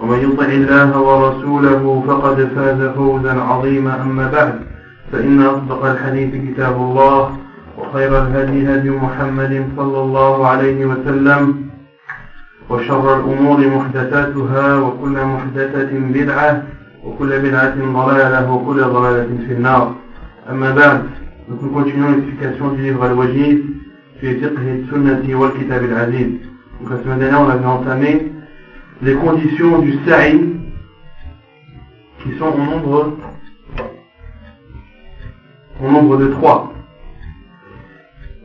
ومن يطع الله ورسوله فقد فاز فوزا عظيما. أما بعد فإن أصدق الحديث كتاب الله وخير الهدي هدي محمد صلى الله عليه وسلم وشر الأمور محدثاتها وكل محدثة بدعة وكل بدعة ضلالة وكل ضلالة في النار. أما بعد nous continuons l'explication du livre Al-Wajid في فقه السنة والكتاب العزيز donc la semaine dernière on avait entamé les conditions du sa'i qui sont au nombre au nombre de trois.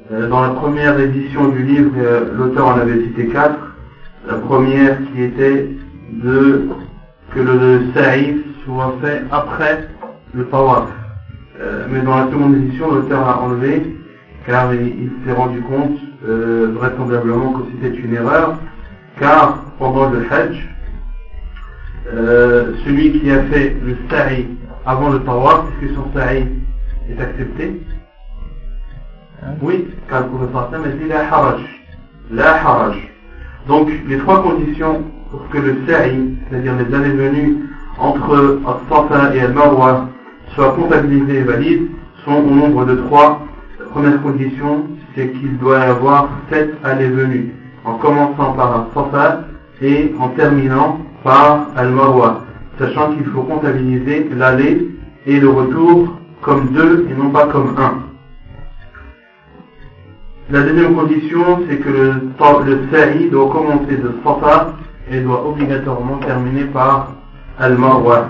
Dans la première édition du livre, l'auteur en avait cité quatre. La première qui était de que le sa'i soit fait après le tawaf. mais dans la seconde édition, l'auteur a enlevé car il, s'est rendu compte vraisemblablement que c'était une erreur car pendant le Hajj, euh, celui qui a fait le sa'i avant le tawaf, est-ce que son sa'i est accepté? Oui, car le professeur Hassan a dit la haraj. La haraj. Donc, les trois conditions pour que le sa'i, c'est-à-dire les années venues entre Al-Safa et Al-Marwa, soient comptabilisées et valides, sont au nombre de trois. La première condition, c'est qu'il doit y avoir sept allées venues en commençant par Al-Safa et en terminant par Al-Marwa, sachant qu'il faut comptabiliser l'aller et le retour comme deux et non pas comme un. La deuxième condition, c'est que le, le doit commencer de Safa et doit obligatoirement terminer par Al-Marwa.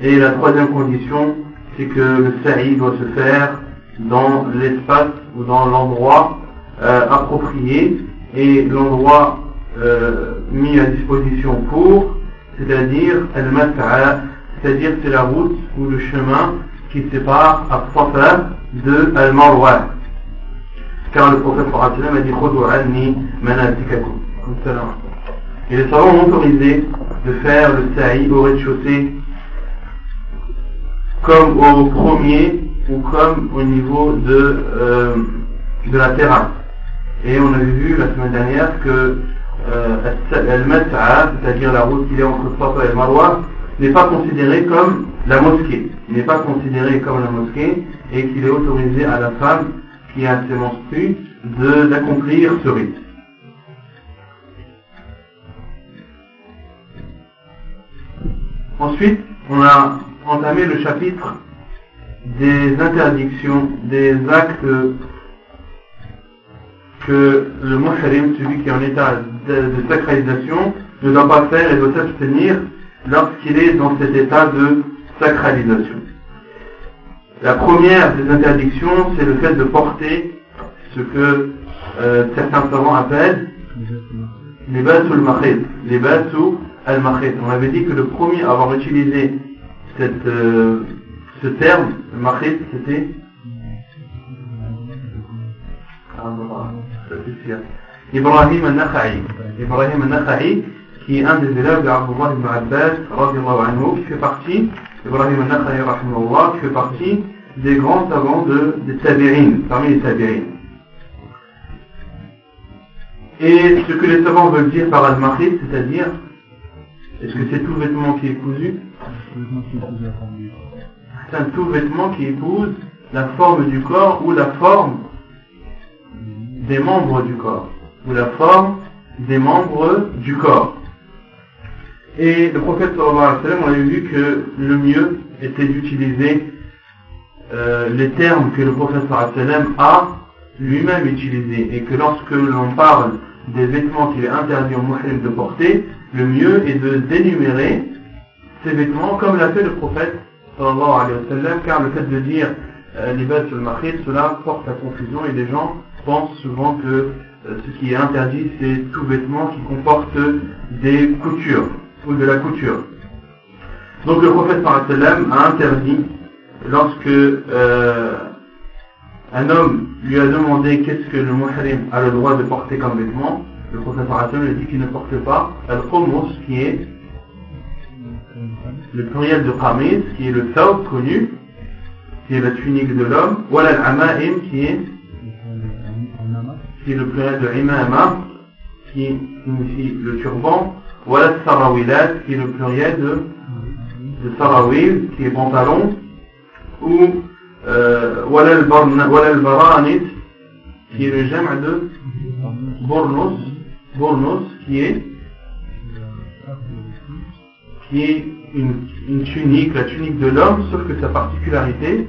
Et la troisième condition, c'est que le sa'i doit se faire dans l'espace ou dans l'endroit euh, approprié et l'endroit euh, mis à disposition pour, c'est-à-dire al-mas'a, c'est-à-dire c'est la route ou le chemin qui sépare Al-Safa de Al-Marwa. Car le prophète a dit Khudu anni manasikakum. Et les savants ont autorisé de faire le sa'i au rez-de-chaussée comme au premier ou comme au niveau de, euh, de la terrasse. Et on avait vu la semaine dernière que euh, Al-Mas'a, c'est-à-dire la route qui est entre Safa et Marwa, n'est pas considéré comme la mosquée. Il n'est pas considéré comme la mosquée et qu'il est autorisé à la femme qui a ses menstrues d'accomplir ce rite. Ensuite, on a entamé le chapitre des interdictions, des actes que le muhrim, celui qui est en état de, de, sacralisation, ne doit pas faire et doit s'abstenir lorsqu'il est dans cet état de sacralisation. La première des interdictions, c'est le fait de porter ce que euh, certains savants appellent les basul mahid, les al mahid. On avait dit que le premier à avoir utilisé cette, euh, ce terme, mahid, c'était Ibrahim al-Nakha'i. Ibrahim al-Nakha'i, qui est un des élèves d'Abdullah ibn Abbas, anhu, qui fait partie, Ibrahim al-Nakha'i, qui fait partie des grands savants de, des Tabi'in, parmi les Tabi'in. Et ce que les savants veulent dire par al-Mahid, c'est-à-dire, est-ce que c'est tout vêtement qui est cousu C'est un tout vêtement qui épouse la forme du corps ou la forme des membres du corps, ou la forme des membres du corps. Et le prophète sallallahu alayhi wa sallam, on a vu que le mieux était d'utiliser euh, les termes que le prophète a lui-même utilisés et que lorsque l'on parle des vêtements qu'il est interdit au muhrim de porter, le mieux est de dénumérer ces vêtements comme l'a fait le prophète sallallahu alayhi wa sallam, car le fait de dire euh, libas al cela porte à confusion et les gens pensent souvent que euh, ce qui est interdit c'est tout vêtement qui comporte des coutures ou de la couture. Donc le prophète a interdit lorsque euh, un homme lui a demandé qu'est-ce que le muhrim a le droit de porter comme vêtement, le prophète lui a dit qu'il ne porte pas al-khummus qui est le pluriel de qamis qui est le thawb connu qui est la tunique de l'homme, voilà al-ama'im qui est qui est le pluriel de imama qui signifie le turban, voilà sarawilat qui est le pluriel de, sarawil qui est pantalon. Ou voilà le baranit qui est le germe de bornos. Bornos qui est qui est une, tunique, la tunique de l'homme, sauf que sa particularité,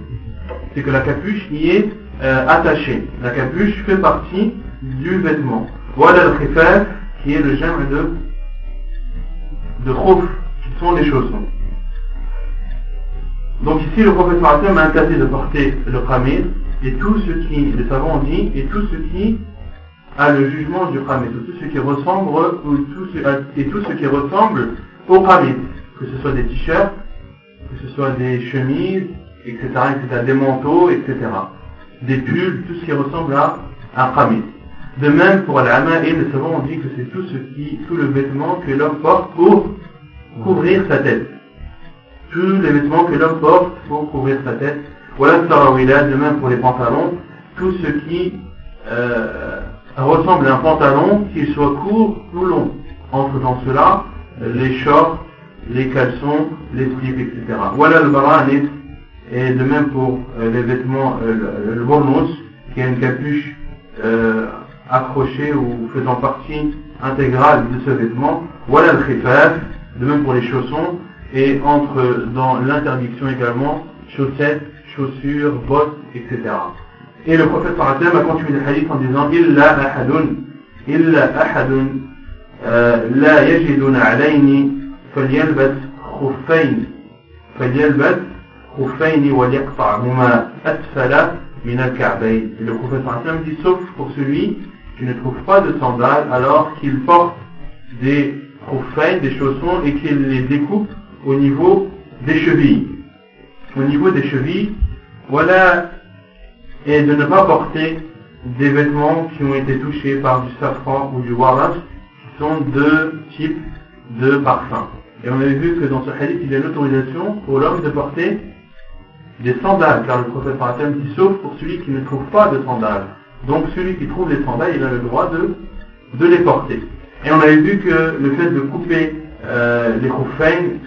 c'est que la capuche y est euh, attachée. La capuche fait partie du vêtement. Voilà le khifaf, qui est le germe de, de qui sont les chaussons. Donc ici, le professeur m'a interdit de porter le khamir, et tout ce qui, les savants ont dit, et tout ce qui a le jugement du khamir, tout ce qui ressemble, et tout ce qui ressemble au khamir, que ce soit des t-shirts, que ce soit des chemises, etc., etc., des manteaux, etc., des pulls, tout ce qui ressemble à un khamir. De même pour l'ama et les savants ont dit que c'est tout ce qui, tout le vêtement que l'homme porte pour couvrir sa tête tous les vêtements que l'homme porte pour couvrir sa tête. Voilà sarawila, de même pour les pantalons, tout ce qui euh, ressemble à un pantalon, qu'il soit court ou long. Entre dans cela, les shorts, les caleçons, les slips, etc. Voilà le baranit, et de même pour euh, les vêtements, euh, le, le qui a une capuche accroché ou faisant partie intégrale de ce vêtement, voilà le khifaf, de même pour les chaussons, et entre dans l'interdiction également chaussettes, chaussures, bottes, etc. Et le prophète sallam a continué le hadith en disant illa ahadun illa ahadun euh, la yajidun alayni falyalbas khuffayn falyalbas khuffayn wa asfala min al-ka'bayn. Le prophète sallam dit sauf pour celui qui ne trouve pas de sandales alors qu'il porte des khuffayn, des chaussons et qu'il les découpe au niveau des chevilles. Au niveau des chevilles, voilà, et de ne pas porter des vêtements qui ont été touchés par du safran ou du warrant, qui sont deux types de parfums. Et on avait vu que dans ce hadith, il y a l'autorisation pour l'homme de porter des sandales, car le prophète Paratem dit sauf pour celui qui ne trouve pas de sandales. Donc celui qui trouve des sandales, il a le droit de, de les porter. Et on avait vu que le fait de couper euh, les khouffains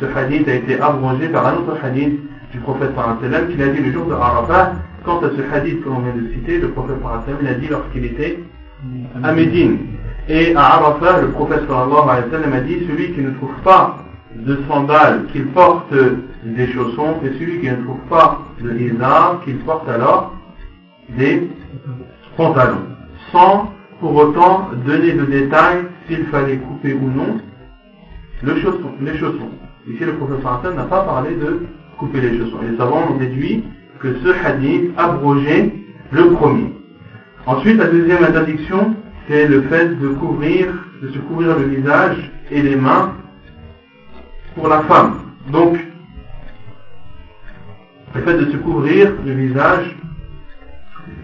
ce hadith a été abrogé par un autre hadith du prophète sallam qu'il a dit le jour de Arafat. Quant à ce hadith que l'on vient de citer, le prophète sallam a dit lorsqu'il était à Médine. Et à Arafat, le prophète sallam a dit celui qui ne trouve pas de sandales, qu'il porte des chaussons, et celui qui ne trouve pas de izar, qu'il porte alors des pantalons. Sans pour autant donner de détails s'il fallait couper ou non le chausson, les chaussons. Ici, le professeur Hassan n'a pas parlé de couper les chaussons. Les savants ont déduit que ce hadith abrogeait le premier. Ensuite, la deuxième interdiction, c'est le fait de couvrir, de se couvrir le visage et les mains pour la femme. Donc, le fait de se couvrir le visage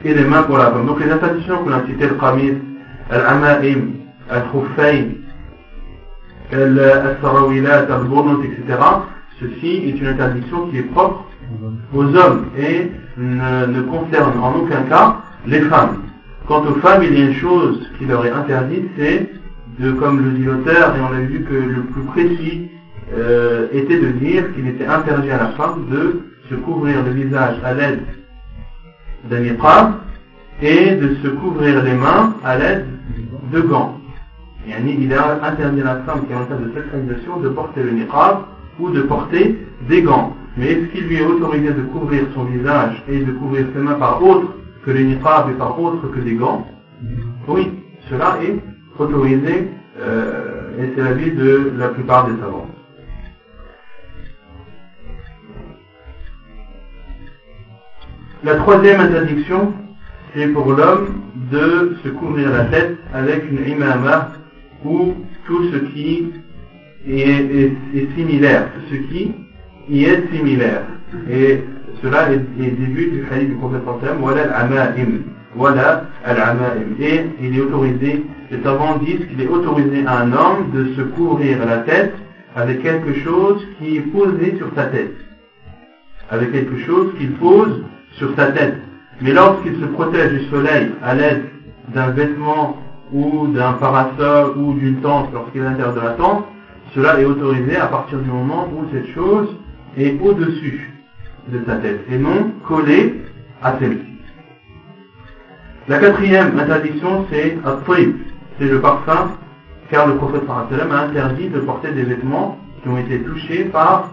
et les mains pour la femme. Donc, les interdictions qu'on a citées, le qamis, al-ama'im, al-khuffayn, al-sarawilat, al etc. Ceci est une interdiction qui est propre aux hommes et ne, concerne en aucun cas les femmes. Quant aux femmes, il y a une chose qui leur est interdite, c'est de, comme le dit l'auteur, et on a vu que le plus précis euh, était de dire qu'il était interdit à la femme de se couvrir le visage à l'aide d'un épreuve et de se couvrir les mains à l'aide de gants il a interdit à la femme qui est en état de sexualisation de porter le niqab ou de porter des gants. Mais est-ce qu'il lui est autorisé de couvrir son visage et de couvrir ses mains par autre que les niqab et par autre que des gants? Oui, cela est autorisé euh, et c'est l'avis de la plupart des savants. La troisième interdiction, c'est pour l'homme de se couvrir la tête avec une imama ou tout ce qui est, similaire, tout ce qui y est similaire. Et cela est, est début du hadith du prophète voilà al-ama'im, voilà al-ama'im. Et il est autorisé, les savants disent qu'il est autorisé à un homme de se couvrir la tête avec quelque chose qui est posé sur sa tête. Avec quelque chose qu'il pose sur sa tête. Mais lorsqu'il se protège du soleil à l'aide d'un vêtement ou d'un parasol ou d'une tente lorsqu'il est à l'intérieur de la tente, cela est autorisé à partir du moment où cette chose est au-dessus de sa tête et non collé à celle-ci. La quatrième interdiction, c'est c'est le parfum, car le prophète a interdit de porter des vêtements qui ont été touchés par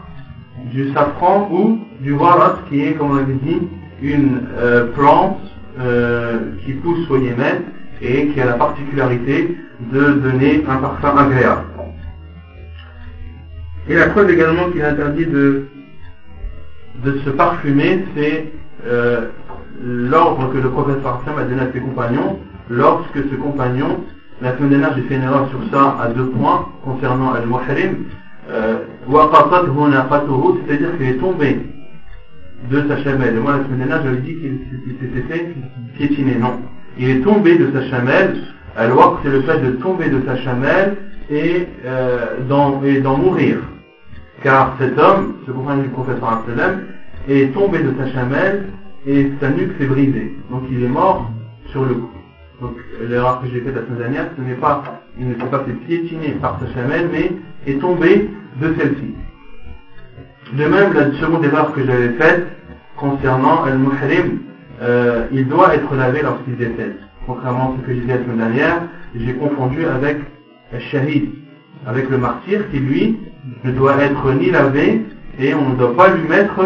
du safran ou du warat, qui est, comme on l'avait dit, une euh, plante euh, qui pousse au Yémen et qui a la particularité de donner un parfum agréable. Et la preuve également qu'il est interdit de de se parfumer, c'est euh, l'ordre que le professeur Sam a donné à ses compagnons, lorsque ce compagnon, la semaine dernière j'ai fait une erreur sur ça à deux points concernant Al-Muhrim, euh, c'est-à-dire qu'il est tombé de sa chamelle. Et moi la semaine dernière j'avais dit qu'il s'était fait piétiner. Non. Il est tombé de sa chamelle. Alors c'est le fait de tomber de sa chamelle et euh, d'en mourir car cet homme, ce compagnon du professeur est tombé de sa chamelle et sa nuque s'est brisée. Donc il est mort sur le coup. Donc l'erreur que j'ai faite la semaine dernière, ce n'est pas, il ne s'est pas fait piétiner par sa chamelle, mais est tombé de celle-ci. De même, la seconde erreur que j'avais faite concernant Al-Muhrim, euh, il doit être lavé lorsqu'il décède. Contrairement à ce que j'ai dit la semaine dernière, j'ai confondu avec Shahid, avec le martyr qui lui ne doit être ni lavé et on ne doit pas lui mettre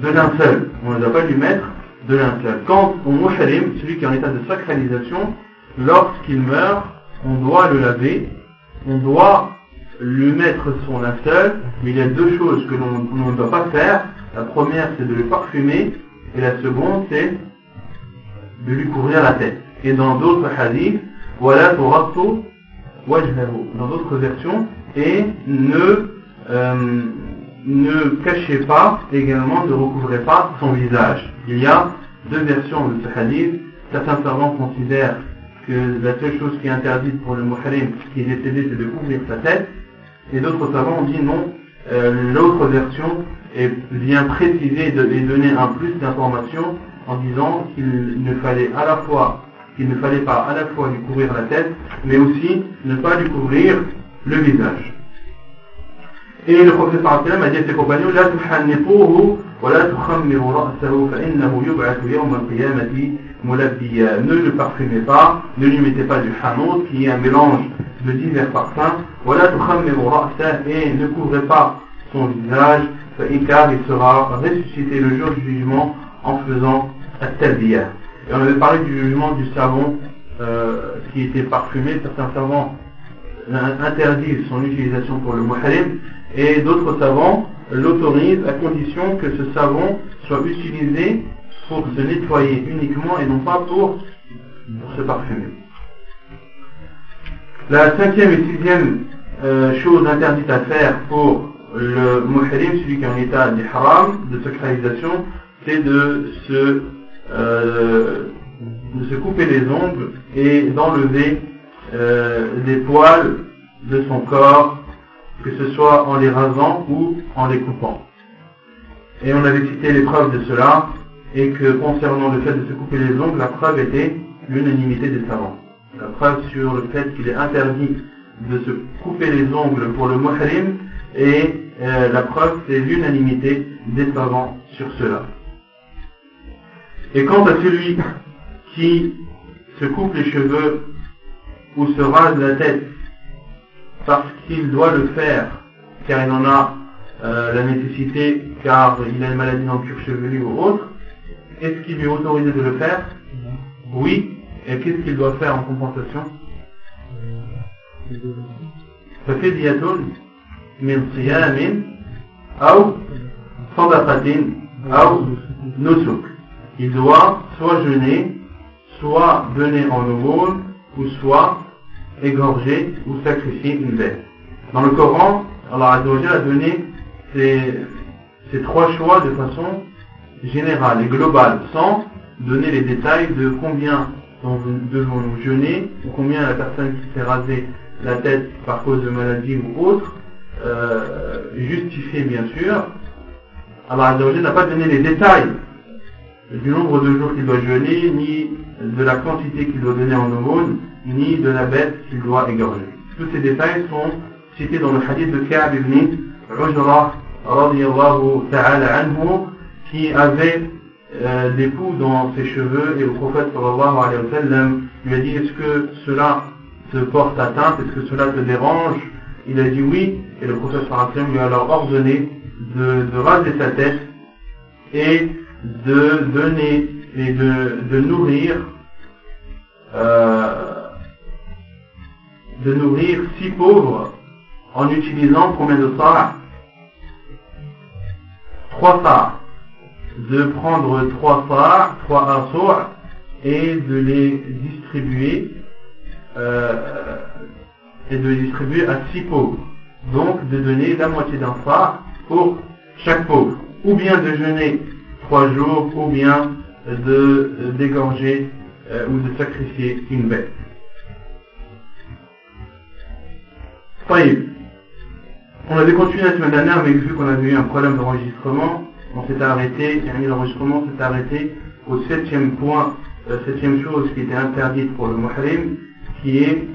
de linceul. On ne doit pas lui mettre de linceul. Quand on mouchalim, celui qui est en état de sacralisation, lorsqu'il meurt, on doit le laver, on doit lui mettre son linceul, mais il y a deux choses que l'on ne doit pas faire. La première, c'est de le parfumer, et la seconde, c'est de lui couvrir la tête. Et dans d'autres hadiths, voilà pour dans d'autres versions, et ne, euh, ne cachez pas, également ne recouvrez pas son visage. Il y a deux versions de ce hadith. Certains savants considèrent que la seule chose qui est interdite pour le muhrim qui est décédé, c'est de couvrir sa tête. Et d'autres savants ont dit non, euh, l'autre version vient préciser de, et donner un plus d'informations en disant qu'il ne fallait à la fois qu'il ne fallait pas à la fois lui couvrir la tête, mais aussi ne pas lui couvrir le visage. Et le prophète sallam a dit à ses compagnons Ne le parfumez pas, ne lui mettez pas du hamoud qui est un mélange le divers parfum, voilà et ne couvrez pas son visage, car il sera ressuscité le jour du jugement en faisant at-talbiyah. Et on avait parlé du jugement du savon euh, qui était parfumé, certains savants interdisent son utilisation pour le muhalim, et d'autres savants l'autorisent à condition que ce savon soit utilisé pour se nettoyer uniquement et non pas pour se parfumer. La cinquième et sixième euh, chose interdite à faire pour le muhrim, celui qui est en état d'ihram, de sacralisation, c'est de se, euh, de se couper les ongles et d'enlever euh, des poils de son corps, que ce soit en les rasant ou en les coupant. Et on avait cité les preuves de cela, et que concernant le fait de se couper les ongles, la preuve était l'unanimité des savants. La preuve sur le fait qu'il est interdit de se couper les ongles pour le muhrim, et euh, la preuve c'est l'unanimité des savants sur cela. Et quant à celui qui se coupe les cheveux ou se rase la tête parce qu'il doit le faire, car il en a la nécessité car il a une maladie cuir chevelu ou autre, est-ce qu'il lui est autorisé de le faire? Oui. Et qu'est-ce qu'il doit faire en compensation ففدية من صيام أو صدقة أو نسك il doit soit jeûner, soit donner en aumône, ou soit égorger ou sacrifier une bête. Dans le Coran, Allah a donné ces, ces trois choix de façon générale et globale, sans donner les détails de combien devons-nous jeûner, ou combien la personne qui s'est rasée la tête par cause de maladie ou autre, euh, justifié bien sûr. Allah n'a pas donné les détails du nombre de jours qu'il doit jeûner, ni de la quantité qu'il doit donner en aumône, ni de la bête qu'il doit égorger. Tous ces détails sont cités dans le hadith de Ka'b ibn Ujra ta'ala anhu, qui avait euh, dans ses cheveux et le prophète sallallahu alayhi wa sallam lui a dit est-ce que cela te porte atteinte, est-ce que cela te dérange? Il a dit oui et le prophète sallallahu alayhi lui a alors ordonné de, raser sa tête et de donner et de, nourrir euh, de nourrir six pauvres en utilisant combien de ça Trois ça de prendre trois phares, trois assours, et de les distribuer euh, et de les distribuer à six pauvres. Donc de donner la moitié d'un phare pour chaque pauvre. Ou bien de jeûner trois jours, ou bien de dégorger euh, ou de sacrifier une bête. On avait continué la semaine dernière, mais vu qu'on avait eu un problème d'enregistrement, on s'est arrêté, l'enregistrement s'est arrêté au septième point, la euh, septième chose qui était interdite pour le muhrim, qui est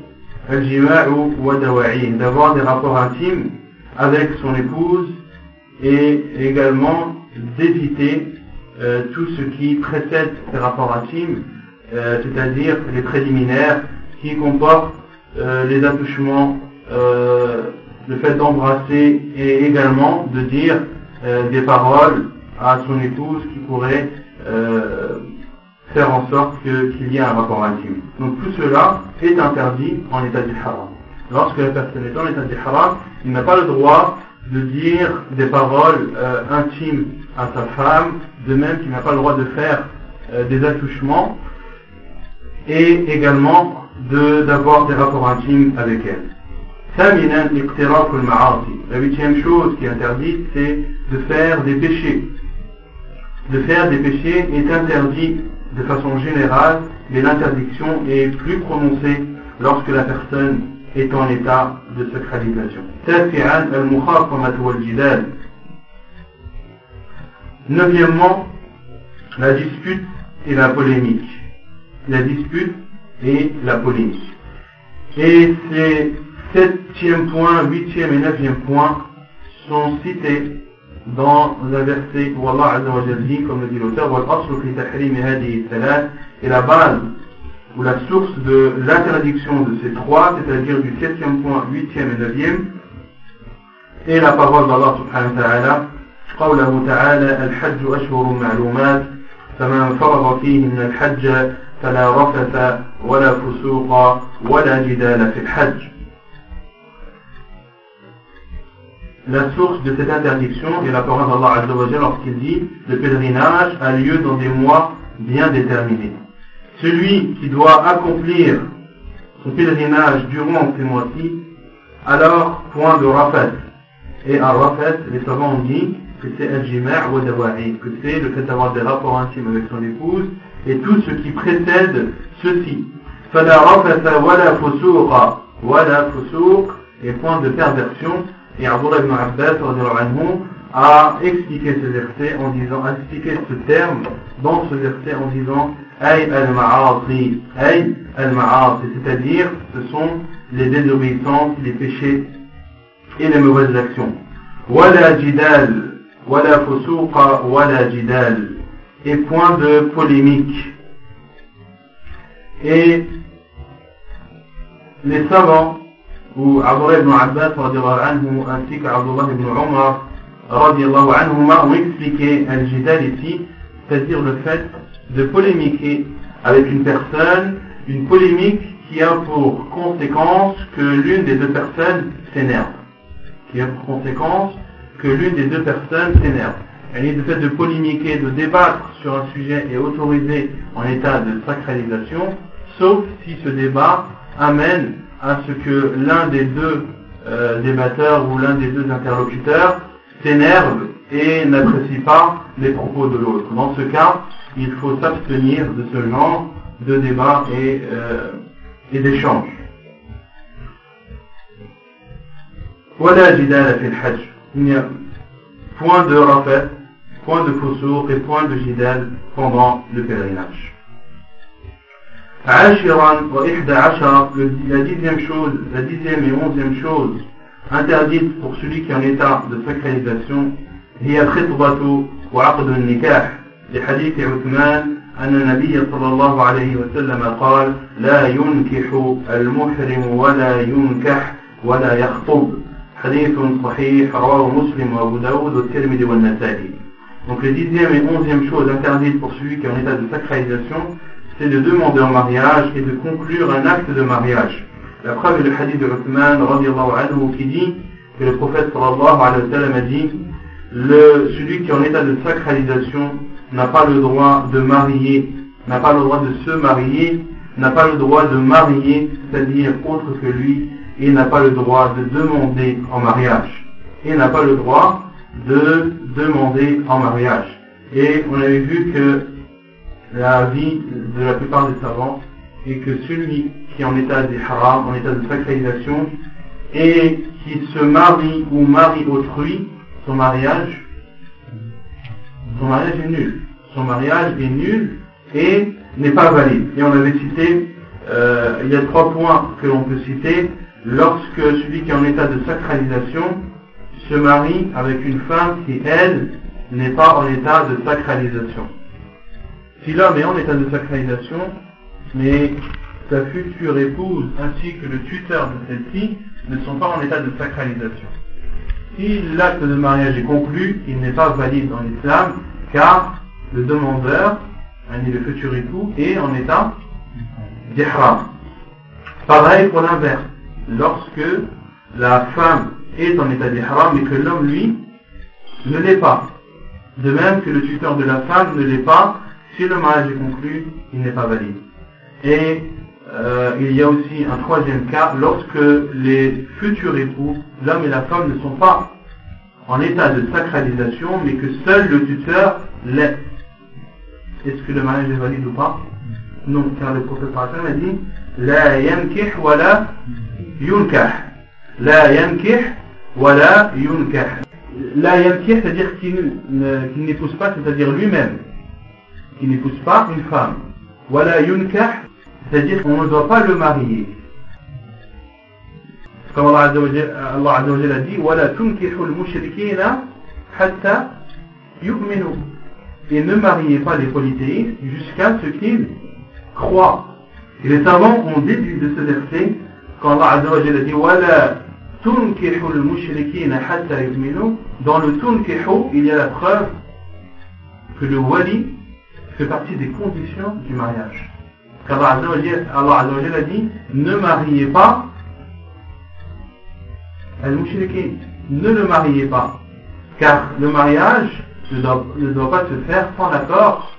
d'avoir des rapports intimes avec son épouse et également d'éviter euh, tout ce qui précède ces rapports intimes, euh, c'est-à-dire les préliminaires qui comportent les attouchements, le fait d'embrasser et également de dire euh, des paroles à son épouse qui pourraient euh, faire en sorte qu'il y ait un rapport intime. Donc tout cela est interdit en état du haram. Lorsque la personne est en état du haram, il n'a pas le droit de dire des paroles euh, intimes à sa femme, de même qu'il n'a pas le droit de faire des attouchements et également d'avoir des rapports intimes avec elle. La huitième chose qui est interdite, c'est de faire des péchés. De faire des péchés est interdit de façon générale, mais l'interdiction est plus prononcée lorsque la personne est en état de sacralisation. Neuvièmement, la dispute et la polémique. La dispute et la polémique. Et c'est septième point, huitième et neuvième point sont cités dans un verset où Allah Azza wa dit, comme le dit l'auteur, et la base ou la source de l'interdiction de ces trois, c'est-à-dire du septième point, huitième et neuvième, et la parole d'Allah subhanahu wa ta'ala, قوله تعالى الحج أشهر معلومات فمن فرض فيهن الحج فلا رفث ولا فسوق ولا جدال في الحج la source de cette interdiction est la parole d'Allah lorsqu'il dit le pèlerinage a lieu dans des mois bien déterminés. Celui qui doit accomplir son pèlerinage durant ces mois-ci, alors point de rafat. Et à rafat, les savants ont dit que c'est al ou que c'est le fait d'avoir des rapports intimes avec son épouse et tout ce qui précède ceci. Fala rafata fusuqa wala fusuq et point de perversion et Abdullah ibn Abbas a expliqué ce verset en disant, a expliqué ce terme dans ce verset en disant Ay al-ma'asi, Ay al-ma'asi, c'est-à-dire ce sont les désobéissances, les péchés et les mauvaises actions. Wala jidal, wala wala jidal. Et point de polémique. Et les savants ou Abdullah ibn Abbas ainsi qu'Abdullah ibn anhuma, ont expliqué al-jidal ici, c'est-à-dire le fait de polémiquer avec une personne, une polémique qui a pour conséquence que l'une des deux personnes s'énerve. Qui a pour conséquence que l'une des deux personnes s'énerve. Et le fait de polémiquer, de débattre sur un sujet est autorisé en état de sacralisation, sauf si ce débat amène à ce que l'un des deux euh, débatteurs ou l'un des deux interlocuteurs s'énerve et n'apprécie pas les propos de l'autre. Dans ce cas, il faut s'abstenir de ce genre de débat et, euh, et d'échange. Voilà jidal fil hajj. Il n'y a point de rafet, point de fussour et point de jidal pendant le pèlerinage عاشرا وإحدى عشر la dixième chose, la dixième et onzième chose interdite pour celui qui est en état de sacralisation هي الخطبة وعقد النكاح لحديث عثمان أن النبي صلى الله عليه وسلم قال لا ينكح المحرم ولا ينكح ولا يخطب حديث صحيح رواه مسلم وأبو داود والترمذي والنسائي Donc les dixième et onzième chose interdite pour celui qui est en état de sacralisation, c'est de demander en mariage et de conclure un acte de mariage. La preuve est le hadith de Uthman anhu qui dit que le prophète sallallahu alayhi wa sallam a dit le, celui qui est en état de sacralisation n'a pas le droit de marier, n'a pas le droit de se marier, n'a pas le droit de marier, c'est-à-dire autre que lui, et n'a pas le droit de demander en mariage. Et n'a pas le droit de demander en mariage. Et on avait vu que la vie de la plupart des savants est que celui qui est en état de haram, en état de sacralisation, et qui se marie ou marie autrui, son mariage, son mariage est nul. Son mariage est nul et n'est pas valide. Et on avait cité, euh, il y a trois points que l'on peut citer. Lorsque celui qui est en état de sacralisation se marie avec une femme qui, elle, n'est pas en état de sacralisation. Si l'homme est en état de sacralisation, mais sa future épouse ainsi que le tuteur de celle-ci ne sont pas en état de sacralisation. Si l'acte de mariage est conclu, il n'est pas valide dans l'islam, car le demandeur, le futur époux, est en état d'ihram. Pareil pour l'inverse. Lorsque la femme est en état d'ihram et que l'homme, lui, ne l'est pas. De même que le tuteur de la femme ne l'est pas, si le mariage est conclu, il n'est pas valide. Et euh, il y a aussi un troisième cas, lorsque les futurs époux, l'homme et la femme, ne sont pas en état de sacralisation, mais que seul le tuteur l'est. Est-ce que le mariage est valide ou pas? Non, car le prophète a dit La yankih wa la yunkah. La yankih wa la yunkah. La yankih, c'est-à-dire qu'il n'épouse pas, c'est-à-dire lui-même, qu'il n'épouse pas une femme. Voilà yunkah, c'est-à-dire qu'on ne doit pas le marier. Comme Allah Azza euh, a dit, voilà tunkihul mushrikina hatta yu'minu. Et ne mariez pas les polythéistes jusqu'à ce qu'ils croient. Et les savants ont déduit de ce verset quand Allah Azza a dit, voilà tunkihul mushrikina hatta yu'minu. Dans le tunkihu, il y a la preuve que le wali fait partie des conditions du mariage. Allah Azza a dit ne mariez pas al-mushrikin, ne le mariez pas, car le mariage ne doit, pas se faire sans l'accord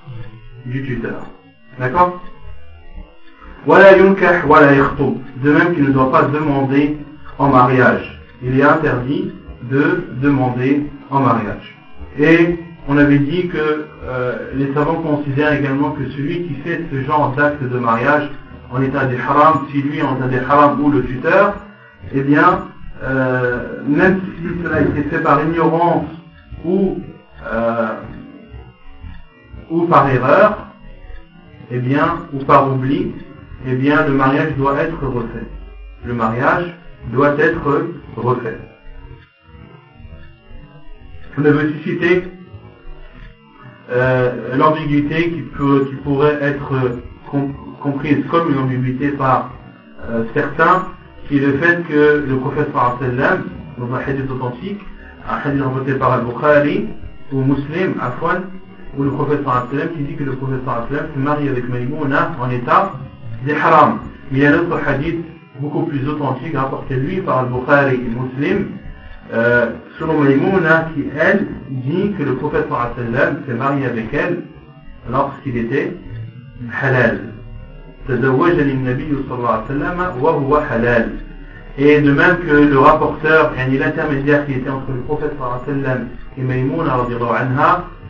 du tuteur. D'accord? Voilà voilà De même qu'il ne doit pas demander en mariage. Il est interdit de demander en mariage. Et on avait dit que euh, les savants considèrent également que celui qui fait ce genre d'acte de mariage en état de haram, si lui en état de haram ou le tuteur, eh bien, euh, même si cela a été fait par ignorance ou, euh, ou par erreur, eh bien, ou par oubli, eh bien, le mariage doit être refait. Le mariage doit être refait. On avait citer euh, l'ambiguïté qui, qui, pourrait être comprise comme une ambiguïté par euh, certains, qui est le fait que le prophète sallam, dans un hadith authentique, un hadith rapporté par Al-Bukhari ou Muslim, Afwan, où le prophète sallam qui dit que le prophète sallam se marie avec Maïmouna en état d'ihram. Il y a un autre hadith beaucoup plus authentique rapporté lui par Al-Bukhari et Muslim, euh, selon Maïmouna, qui hein, elle dit que le prophète s'est marié avec elle lorsqu'il était halal. Et de même que le rapporteur, et l'intermédiaire qui était entre le prophète et Maïmouna,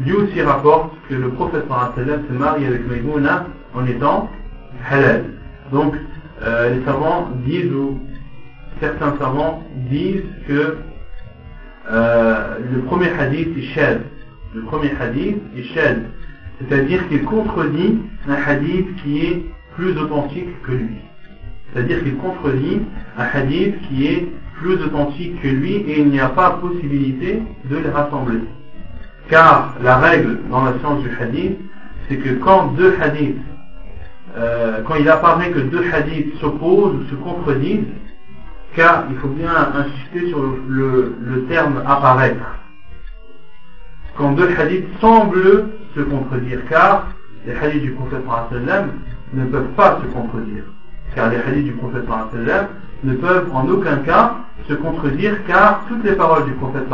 lui aussi rapporte que le prophète s'est marié avec Maïmouna hein, en étant halal. Donc, euh, les savants disent, ou certains savants disent que euh, le premier hadith est shad. Le premier hadith. C'est-à-dire qu'il contredit un hadith qui est plus authentique que lui. C'est-à-dire qu'il contredit un hadith qui est plus authentique que lui et il n'y a pas possibilité de les rassembler. Car la règle dans la science du hadith, c'est que quand deux hadiths, euh, quand il apparaît que deux hadiths s'opposent ou se contredisent, car il faut bien insister sur le, terme apparaître. Quand deux hadiths semblent se contredire, car les hadiths du prophète ne peuvent pas se contredire car les hadiths du prophète ne peuvent en aucun cas se contredire car toutes les paroles du prophète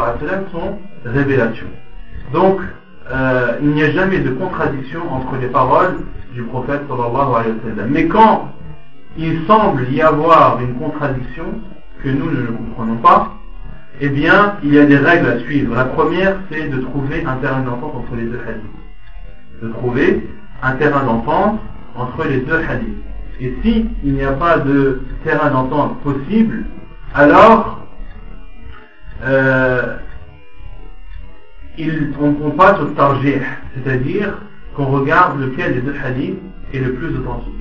sont révélations. Donc, euh, il n'y a jamais de contradiction entre les paroles du prophète Mais quand il semble y avoir une contradiction que nous ne comprenons pas, eh bien, il y a des règles à suivre. La première, c'est de trouver un terrain d'entente entre les deux hadiths. De trouver un terrain d'entente entre les deux hadiths. Et s'il n'y a pas de terrain d'entente possible, alors euh, on, passe au tarjih, c'est-à-dire qu'on regarde lequel des deux hadiths est le plus authentique.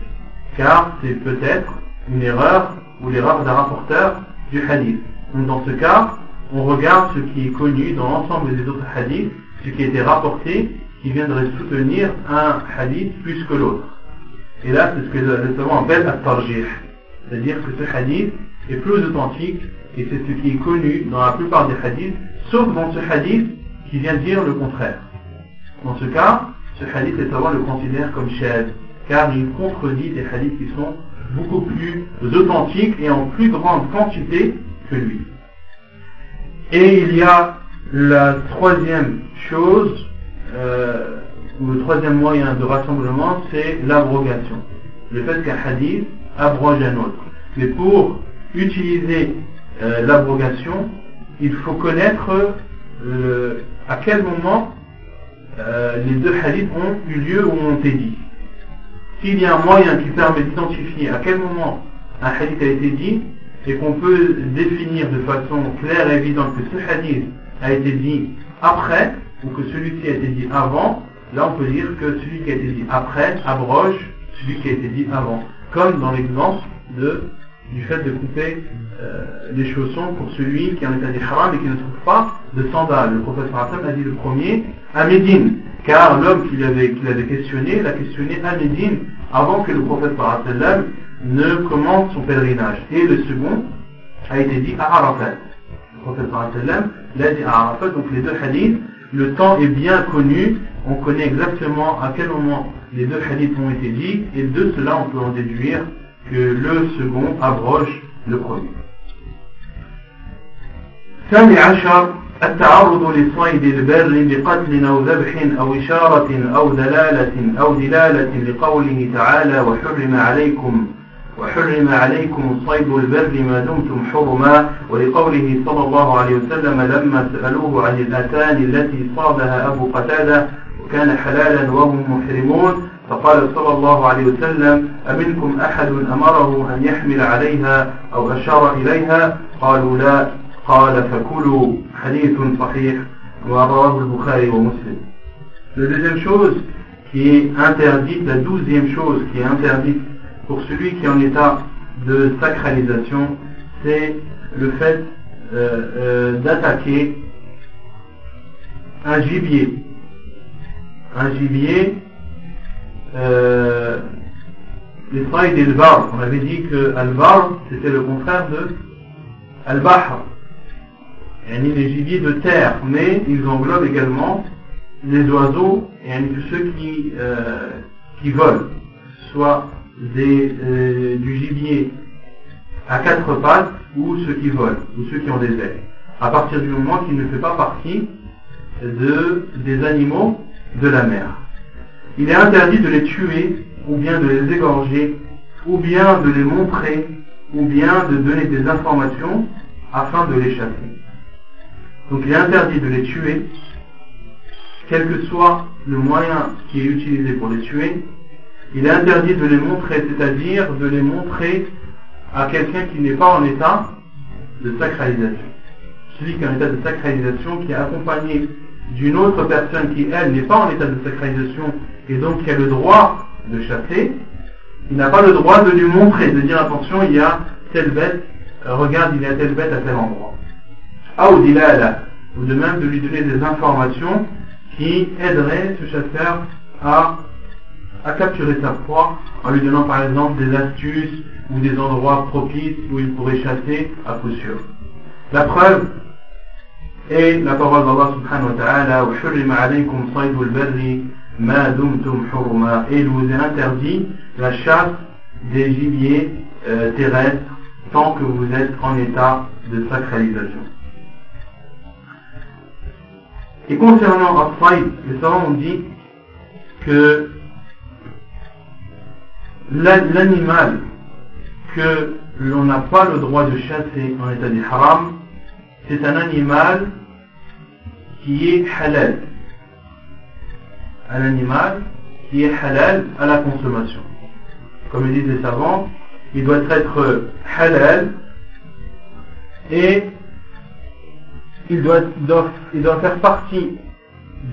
Car c'est peut-être une erreur ou l'erreur d'un rapporteur du hadith. Donc dans ce cas, on regarde ce qui est connu dans l'ensemble des autres hadiths, ce qui a été rapporté, qui viendrait soutenir un hadith plus que l'autre. Et là, c'est ce que les savants appellent un tarjih. C'est-à-dire que ce hadith est plus authentique et c'est ce qui est connu dans la plupart des hadiths, sauf dans ce hadith qui vient dire le contraire. Dans ce cas, ce hadith, les savants le considèrent comme shad, car il contredit des hadiths qui sont beaucoup plus authentiques et en plus grande quantité que lui. Et il y a la troisième chose, euh, le troisième moyen de rassemblement, c'est l'abrogation. Le fait qu'un hadith abroge un autre. Mais pour utiliser euh, l'abrogation, il faut connaître euh, à quel moment les deux hadiths ont eu lieu ou ont été dit. S'il y a un moyen qui permet d'identifier à quel moment un hadith a été dit, et qu'on peut définir de façon claire et évidente que ce hadith a été dit après, ou que celui-ci a été dit avant, Là, on peut dire que celui qui a été dit après abroge celui qui a été dit avant. Comme dans l'exemple du fait de couper euh, les chaussons pour celui qui est en état d'ihram et qui ne trouve pas de sandales. Le professeur Hassan a dit le premier à Médine, car l'homme qui l'avait, questionné l'a questionné à Médine avant que le Hassan ne commence son pèlerinage. Et le second a été dit à Arafat. Le Hassan l'a dit à Arafat, donc les deux hadiths, le temps est bien connu on connaît exactement à quel moment les deux hadiths ont été dits, et de cela on peut en déduire que le second abroge le premier. التعرض لصيد البر بقتل أو ذبح أو إشارة أو دلالة أو دلالة لقوله تعالى وحرم عليكم وحرم عليكم صيد البر ما دمتم حرما ولقوله صلى الله عليه وسلم لما سألوه عن الأتان التي صادها أبو قتادة كان حلالا وهم محرمون فقال صلى الله عليه وسلم أمنكم أحد أمره أن يحمل عليها أو أشار إليها؟ قالوا لا. قال فكلوا حديث صحيح ورواه البخاري ومسلم La deuxième chose qui est interdite, la douzième chose qui est interdite pour celui qui est en état de sacralisation, c'est le fait euh, euh, d'attaquer un gibier un gibier, euh, les failles d'Elvar. On avait dit que Alvar, c'était le contraire de Al-Bahr. les gibiers de terre, mais ils englobent également les oiseaux et ceux qui, euh, qui volent, soit des, euh, du gibier à quatre pattes ou ceux qui volent, ou ceux qui ont des ailes, à partir du moment qu'il ne fait pas partie de, des animaux de la mer. Il est interdit de les tuer, ou bien de les égorger, ou bien de les montrer, ou bien de donner des informations afin de les chasser. Donc il est interdit de les tuer, quel que soit le moyen qui est utilisé pour les tuer. Il est interdit de les montrer, c'est-à-dire de les montrer à quelqu'un qui n'est pas en état de sacralisation. Celui qui est en état de sacralisation, qui est accompagné d'une autre personne qui, elle, n'est pas en état de sacralisation et donc qui a le droit de chasser, il n'a pas le droit de lui montrer, de dire attention, il y a telle bête, regarde, il y a telle bête à tel endroit. Ah, ou de même de lui donner des informations qui aideraient ce chasseur à, à capturer sa proie en lui donnant par exemple des astuces ou des endroits propices où il pourrait chasser à coup sûr. La preuve est la parole d'Allah subhanahu wa ta'ala et il vous est interdit la chasse des gibiers euh, terrestres tant que vous êtes en état de sacralisation. Et concernant Asfaïd, les savants ont dit que l'animal que l'on n'a pas le droit de chasser en état de haram, c'est un animal qui est halal. Un animal qui est halal à la consommation. Comme disent les savants, il doit être halal et il doit, il doit, faire partie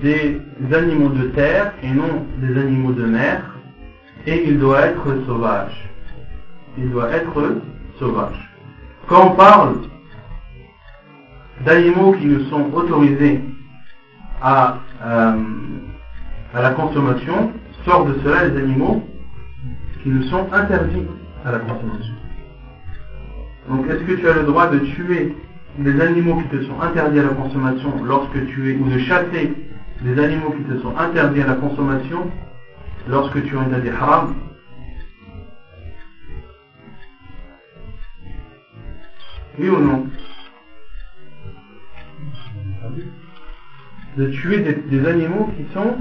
des animaux de terre et non des animaux de mer et il doit être sauvage. Il doit être sauvage. Quand on parle d'animaux qui ne sont autorisés à, euh, à la consommation, sort de cela les animaux qui nous sont interdits à la consommation. Donc est-ce que tu as le droit de tuer des animaux qui te sont interdits à la consommation lorsque tu es, ou de chasser des animaux qui te sont interdits à la consommation lorsque tu es en des haram. Oui ou non? De tuer des, animaux qui sont,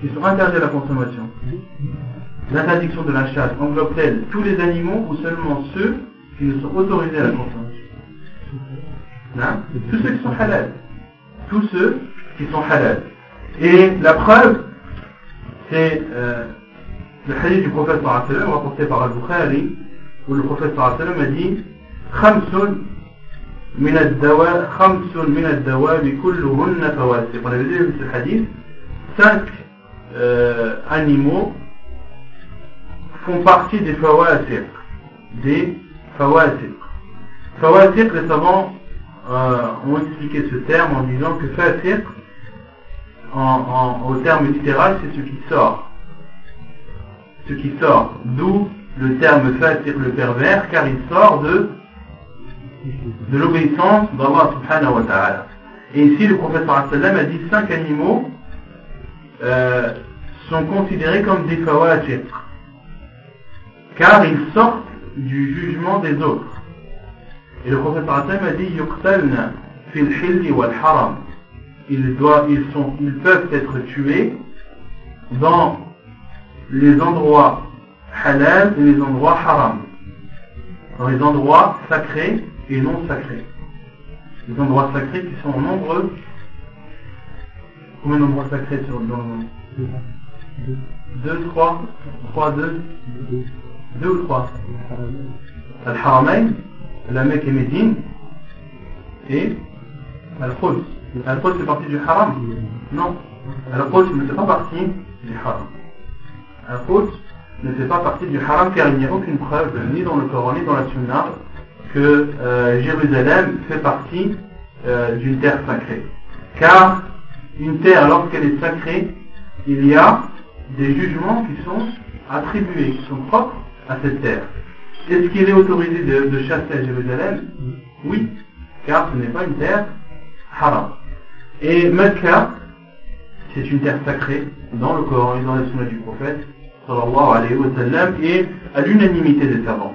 qui sont interdits à la consommation. L'interdiction de la chasse englobe-t-elle tous les animaux ou seulement ceux qui ne sont autorisés à la consommation? non Tous ceux qui sont halal. Tous ceux qui sont halal. Et la preuve, c'est euh, le hadith du prophète sallallahu rapporté par Al-Bukhari, où le prophète sallallahu a dit خمس من الدواء خمس من الدواب كلهن فواسق. On avait dit ce hadith, cinq euh, animaux font partie des fawasiq, des fawasiq. Fawasiq, les savants euh, ont expliqué ce terme en disant que fawasiq, en, au terme littéral, c'est ce qui sort. Ce qui sort. D'où le terme fasiq, le pervers, car il sort de, l'obéissance d'Allah subhanahu wa ta'ala. Et ici, le prophète a dit cinq animaux euh, sont considérés comme des fawasiq car ils sortent du jugement des autres. Et le prophète a dit yuqtalna fil hilli wal haram. Ils, doivent, ils, sont, ils peuvent être tués dans les endroits halal et les endroits haram. Dans les endroits sacrés et non sacrés. Les endroits sacrés qui sont nombreux. Combien d'endroits sacrés sur, le 2, 3, 3, 2, deux ou trois? Al-Haramain, la Mecque et Médine, et Al-Quds. Al-Quds fait partie du haram Non. Al-Quds ne fait pas partie du haram. Al-Quds ne fait pas partie du haram car il n'y a aucune preuve, ni dans le Coran, ni dans la Sunna, que euh, Jérusalem fait partie euh, d'une terre sacrée. Car une terre, lorsqu'elle est sacrée, il y a des jugements qui sont attribués, qui sont propres à cette terre. Est-ce qu'il est autorisé de, chasser à Jérusalem Oui. car ce n'est pas une terre haram. Et Mecca, c'est une terre sacrée dans le Coran et dans la sunna du prophète, sallallahu alayhi wa sallam, et à l'unanimité des savants.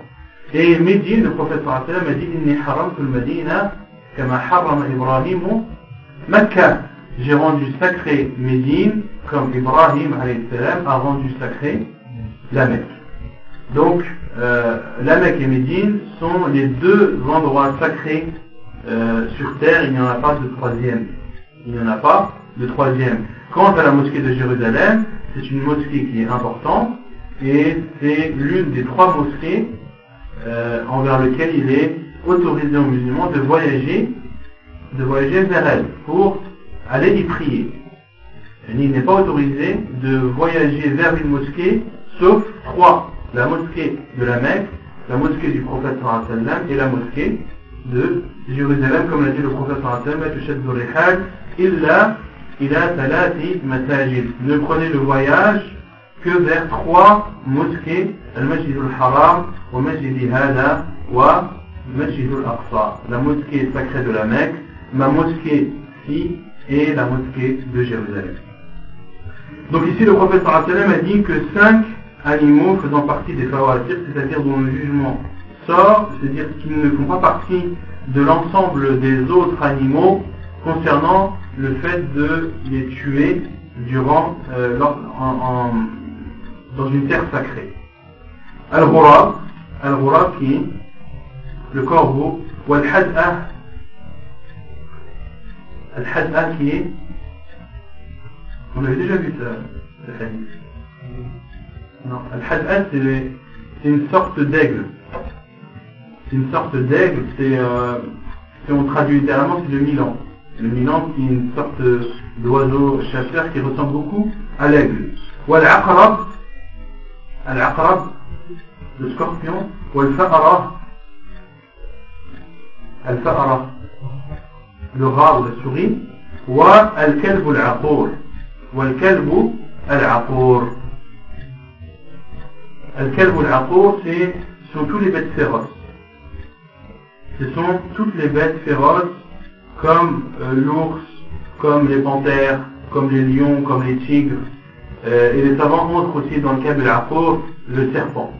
Et Médine, le prophète sallallahu alayhi wa sallam a dit Inni haram tul Medina, kama haram Ibrahim Mecca. J'ai rendu sacré Médine, comme Ibrahim alayhi salam a rendu sacré la Mecque. Donc, euh, la Mecque et Médine sont les deux endroits sacrés euh, sur terre, il n'y en a pas de troisième. Il n'y en a pas de troisième. Quant à la mosquée de Jérusalem, c'est une mosquée qui est importante et c'est l'une des trois mosquées euh, envers lesquelles il est autorisé aux musulmans de voyager, de voyager vers elle pour aller y prier. il n'est pas autorisé de voyager vers une mosquée sauf trois. La mosquée de la Mecque, la mosquée du prophète sallam et la mosquée de Jérusalem, comme l'a dit le prophète sallam, illa ila talati masajid. Ne prenez le voyage que vers trois mosquées, al-Masjid al-Haram, wa Masjid hada wa Masjid al-Aqsa. La mosquée sacrée de la Mecque, ma mosquée et la mosquée de Jérusalem. Donc ici le prophète sallam a dit que cinq animaux faisant partie des fawatir, c'est-à-dire dont le jugement sort, c'est-à-dire qu'ils ne font pas partie de l'ensemble des autres animaux concernant le fait de les tuer durant euh, dans une terre sacrée. Al-Ghurab, Al-Ghurab qui est le corbeau, ou Al-Had'a, Al-Had'a qui est, on avait déjà vu ça, ce hadith. Non, Al-Had'a c'est une sorte d'aigle. C'est une sorte d'aigle, c'est, euh, si on traduit littéralement, c'est le Milan. Le Milan qui est une sorte d'oiseau chasseur qui ressemble beaucoup à l'aigle. Ou Al-Aqrab, Al-Aqrab, le scorpion, ou Al-Fa'ara, Al-Fa'ara, le rat ou la souris, ou Al-Kalb al-Aqur, ou Al-Kalb al-Aqur. Al-Kalb al-Aqur, c'est sont tous les bêtes féroces ce sont toutes les bêtes féroces, comme euh, l'ours, comme les panthères, comme les lions, comme les tigres. Euh, et les savants montrent aussi dans le cas de la peau le serpent.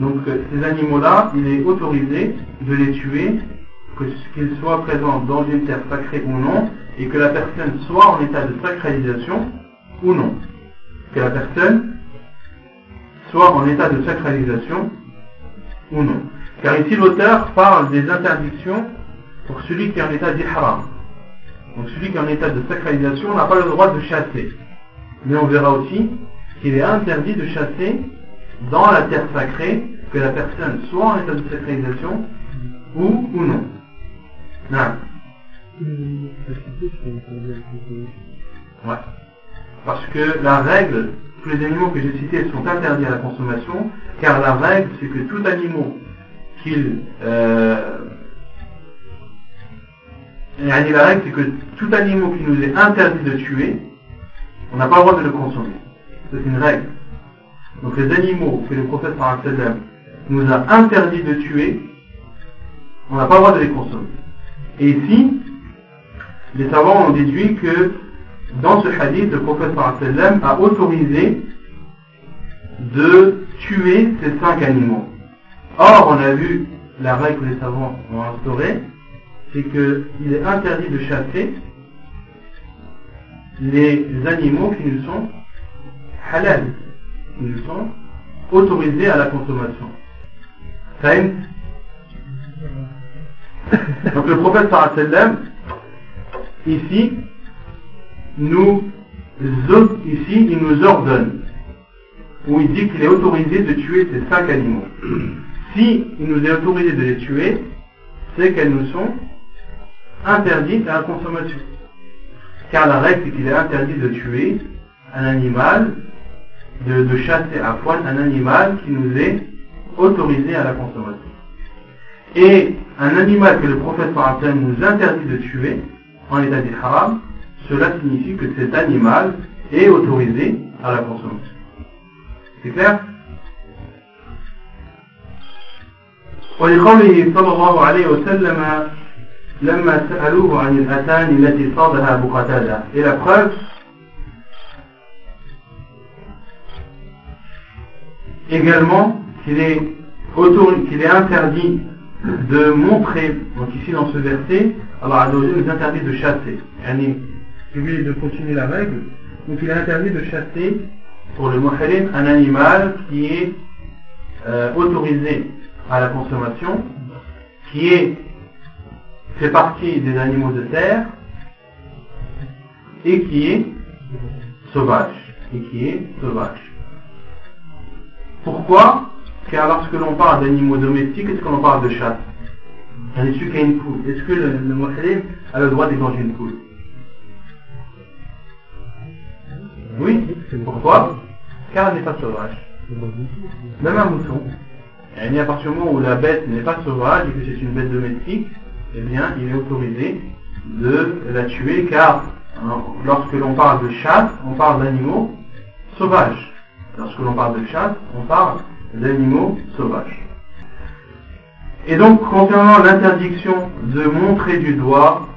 Donc euh, ces animaux-là, il est autorisé de les tuer, qu'ils soient présents dans une terre sacrée ou non, et que la personne soit en état de sacralisation ou non. Que la personne soit en état de sacralisation ou non. Car ici l'auteur parle des interdictions pour celui qui est en état d'ihram. Donc celui qui est en état de sacralisation n'a pas le droit de chasser. Mais on verra aussi qu'il est interdit de chasser dans la terre sacrée, que la personne soit en état de sacralisation ou, ou non. Non. Ouais. Parce que la règle, tous les animaux que j'ai cités sont interdits à la consommation, car la règle c'est que tout animal qu'il euh, la règle c'est que tout animal qui nous est interdit de tuer, on n'a pas le droit de le consommer. C'est une règle. Donc les animaux que le prophète nous a interdit de tuer, on n'a pas le droit de les consommer. Et ici, les savants ont déduit que dans ce hadith, le prophète a autorisé de tuer ces cinq animaux. Or, on a vu la règle que les savants ont instaurée, c'est qu'il est interdit de chasser les animaux qui nous sont halal, qui nous sont autorisés à la consommation. Donc le prophète sallam, ici, nous, ici, il nous ordonne, ou il dit qu'il est autorisé de tuer ces cinq animaux si il nous est autorisé de les tuer, c'est qu'elles nous sont interdites à la consommation. Car la règle, c'est qu'il est interdit de tuer un animal, de, chasser à poil un animal qui nous est autorisé à la consommation. Et un animal que le prophète nous interdit de tuer en état d'ihram, cela signifie que cet animal est autorisé à la consommation. C'est clair ولقوله صلى الله عليه وسلم لما سألوه عن الأتان التي صادها أبو قتادة et la preuve également qu'il est, qu'il est interdit de montrer, donc ici dans ce verset, Allah nous interdit de chasser. Si voulez de continuer la règle, donc il est interdit de chasser pour le muhrim un animal qui est euh, autorisé à la consommation, qui fait partie des animaux de terre et qui est sauvage. Et qui est sauvage. Pourquoi? Car lorsque l'on parle d'animaux domestiques, est-ce que l'on parle de chasse? Est-ce que le, le a le droit d'égorger une poule? Oui. Pourquoi Car elle n'est pas sauvage. Même un mouton. Et à partir du moment où la bête n'est pas sauvage et que c'est une bête domestique, eh bien, il est autorisé de la tuer car lorsque l'on parle de chasse, on parle d'animaux sauvages. Lorsque l'on parle de chasse, on parle d'animaux sauvages. Et donc, concernant l'interdiction de montrer du doigt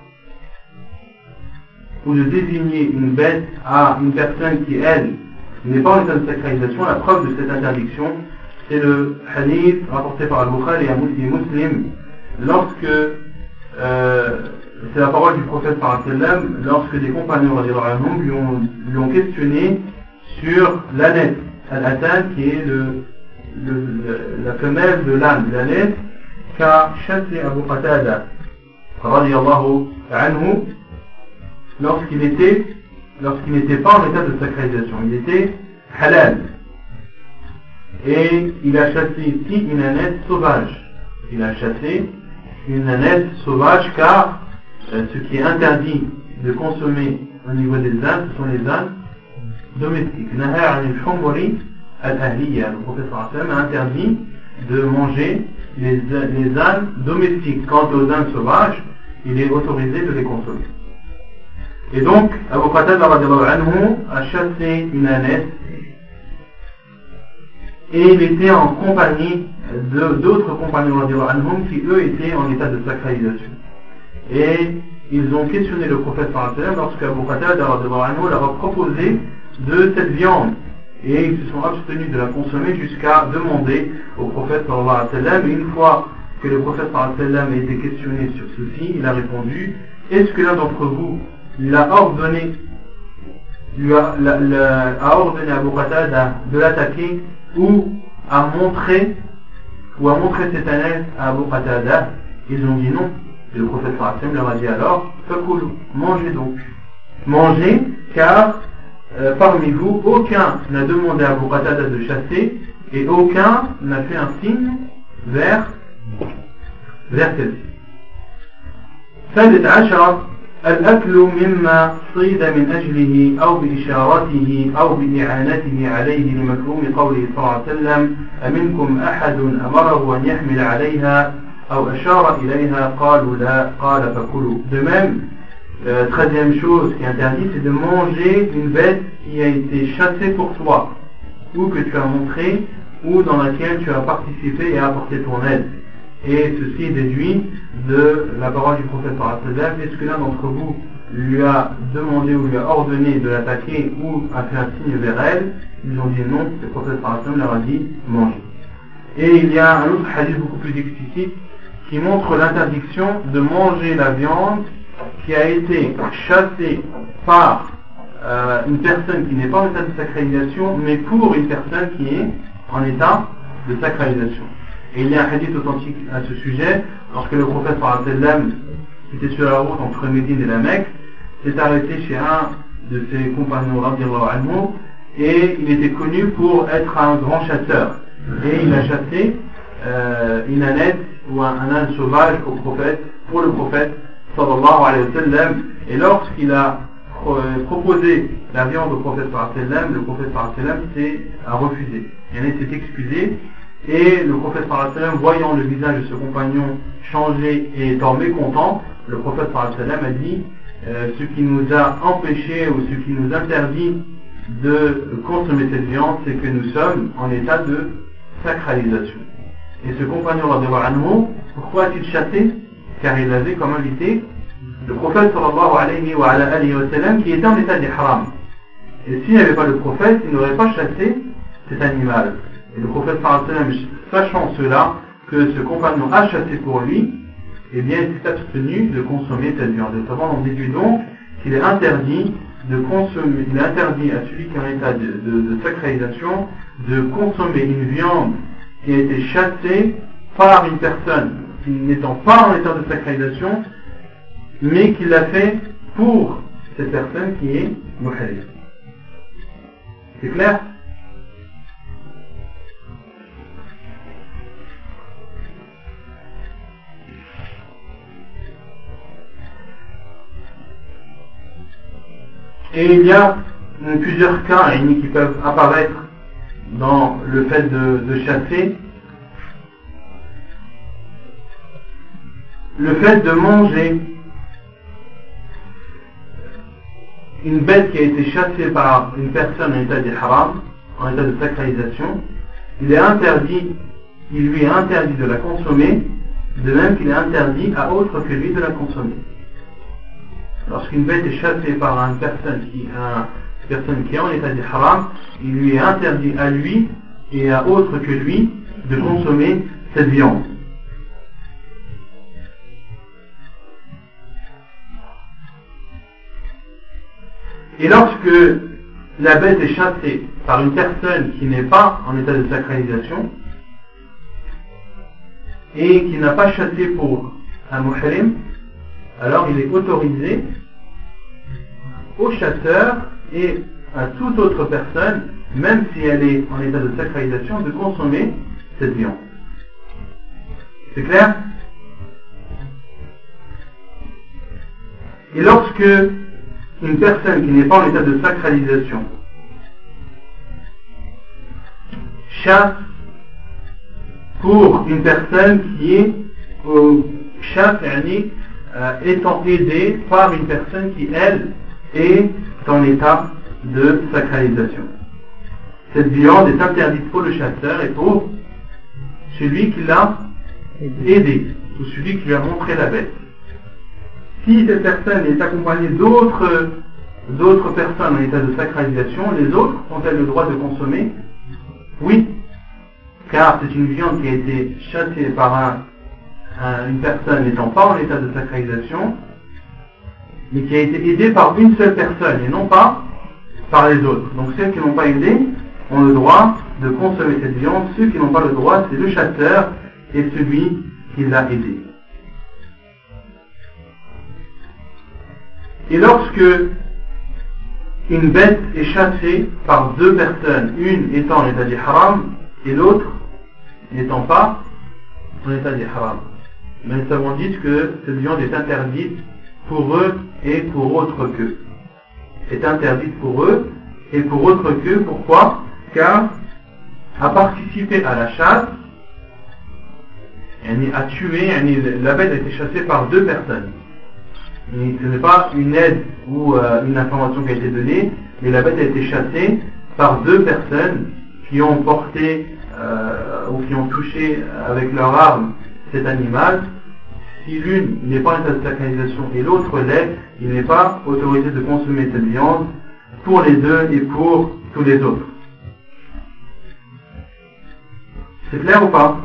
ou de désigner une bête à une personne qui, elle, n'est pas en état de sacralisation, la preuve de cette interdiction, c'est le hadith rapporté par Al-Bukhari et Muslim, lorsque, euh, c'est la parole du prophète par lorsque des compagnons lui ont, lui ont questionné sur l'ânette, al qui est le, la femelle de l'âne, l'ânette, qu'a chassé Abu Qatada, anhu, lorsqu'il était, lorsqu'il n'était pas en état de sacralisation. Il était halal. Et il a chassé ici une ânette sauvage. Il a chassé une ânette sauvage car euh, ce qui est interdit de consommer au niveau des ânes, ce sont les ânes domestiques. Le professeur a interdit de manger les ânes domestiques. Quant aux ânes sauvages, il est autorisé de les consommer. Et donc, Abu Qatada a chassé une ânesse. Et il était en compagnie d'autres compagnons qui eux étaient en état de sacralisation. Et ils ont questionné le prophète lorsque Abu Qatada leur a proposé de cette viande. Et ils se sont abstenus de la consommer jusqu'à demander au prophète sallallahu et une fois que le prophète sallallahu a été questionné sur ceci, il a répondu Est-ce que l'un d'entre vous l'a ordonné lui a, ordonné à Abu de l'attaquer ou à montrer ou à montrer cette année à Abu Qatada Ils ont dit non. Et le prophète sallallahu leur a dit alors mangez donc. Mangez car euh, parmi vous, aucun n'a demandé à Abu Qatada de chasser et aucun n'a fait un signe vers, vers celle-ci. الأكل مما صيد من أجله أو بإشارته أو بإعانته عليه لمفهوم قوله صلى الله عليه وسلم أمنكم أحد أمره أن يحمل عليها أو أشار إليها قالوا لا قال فكلوا De même, Euh, treizième chose qui est interdite, c'est de manger une bête qui a été chassée pour toi, ou que tu as montré, ou dans laquelle tu as participé et apporté ton aide. Et ceci est déduit de la parole du prophète Est-ce que l'un d'entre vous lui a demandé ou lui a ordonné de l'attaquer ou a fait un signe vers elle Ils ont dit non, le prophète leur a dit manger. Et il y a un autre hadith beaucoup plus explicite qui montre l'interdiction de manger la viande qui a été chassé par euh, une personne qui n'est pas en état de sacralisation, mais pour une personne qui est en état de sacralisation. Et il y a un hadith authentique à ce sujet, lorsque le prophète qui était sur la route entre Médine et la Mecque, s'est arrêté chez un de ses compagnons et il était connu pour être un grand chasseur. Et il a chassé euh, une ânette ou un, âne sauvage au prophète, pour le prophète sallallahu alayhi wa sallam, et lorsqu'il a euh, proposé la viande au prophète sallam, le prophète sallam s'est refusé. Il s'est excusé, et le prophète sallam, voyant le visage de ce compagnon changer et étant mécontent, le prophète sallam a dit euh, ce qui nous a empêché ou ce qui nous interdit de consommer cette viande, c'est que nous sommes en état de sacralisation. Et ce compagnon, pourquoi a-t-il chassé? Car il avait comme invité le prophète sallallahu alayhi wa, qui était en état d'ihram. Et s'il n'y avait pas le prophète, il n'aurait pas chassé cet animal. Et le prophète sachant cela, que ce compagnon a chassé pour lui, eh bien, il s'est abstenu de consommer cette viande. Et savant, on déduit donc qu'il est interdit il est interdit à celui qui est en état de, de, sacralisation de consommer une viande qui a été chassée par une personne qui n'étant pas en état de sacralisation, mais qui l'a fait pour cette personne qui est muhrim. C'est clair? Et il y a plusieurs cas qui peuvent apparaître dans le fait de, chasser. Le fait de manger une bête qui a été chassée par une personne en état de haram, en état de sacralisation, il est interdit, il lui est interdit de la consommer, de même qu'il est interdit à autre que lui de la consommer lorsqu'une bête est chassée par une personne qui, est en état de haram, il lui est interdit à lui et à autre que lui de consommer cette viande. Et lorsque la bête est chassée par une personne qui n'est pas en état de sacralisation et qui n'a pas chassé pour un muhrim, alors il est autorisé au chasseur et à toute autre personne, même si elle est en état de sacralisation, de consommer cette viande. C'est clair? Et lorsque une personne qui n'est pas en état de sacralisation chasse pour une personne qui est au chasse euh, étant aidé par une personne qui, elle, est en état de sacralisation. Cette viande est interdite pour le chasseur et pour celui qui l'a aidé, ou celui qui lui a montré la bête. Si cette personne est accompagnée d'autres d'autres personnes en état de sacralisation, les autres ont-elles le droit de consommer Oui, car c'est une viande qui a été chassée par un une personne n'étant pas en état de sacralisation, mais qui a été aidée par une seule personne et non pas par les autres. Donc ceux qui n'ont pas aidé ont le droit de consommer cette viande, ceux qui n'ont pas le droit, c'est le chasseur et celui qui l'a aidé. Et lorsque une bête est chassée par deux personnes, une étant en état d'ihram et l'autre n'étant pas en état d'ihram, mais nous avons dit que cette viande est interdite pour eux et pour autres qu'eux. Est interdite pour eux et pour autres qu'eux. Pourquoi? Car à participer à la chasse, a tué, la bête a été chassée par deux personnes. ce n'est pas une aide ou euh, une information qui a été donnée, mais la bête a été chassée par deux personnes qui ont porté euh, ou qui ont touché avec leur arme cet animal, si l'une n'est pas en état de sacralisation et l'autre l'est, il n'est pas autorisé de consommer cette viande pour les deux et pour tous les autres. C'est clair ou pas?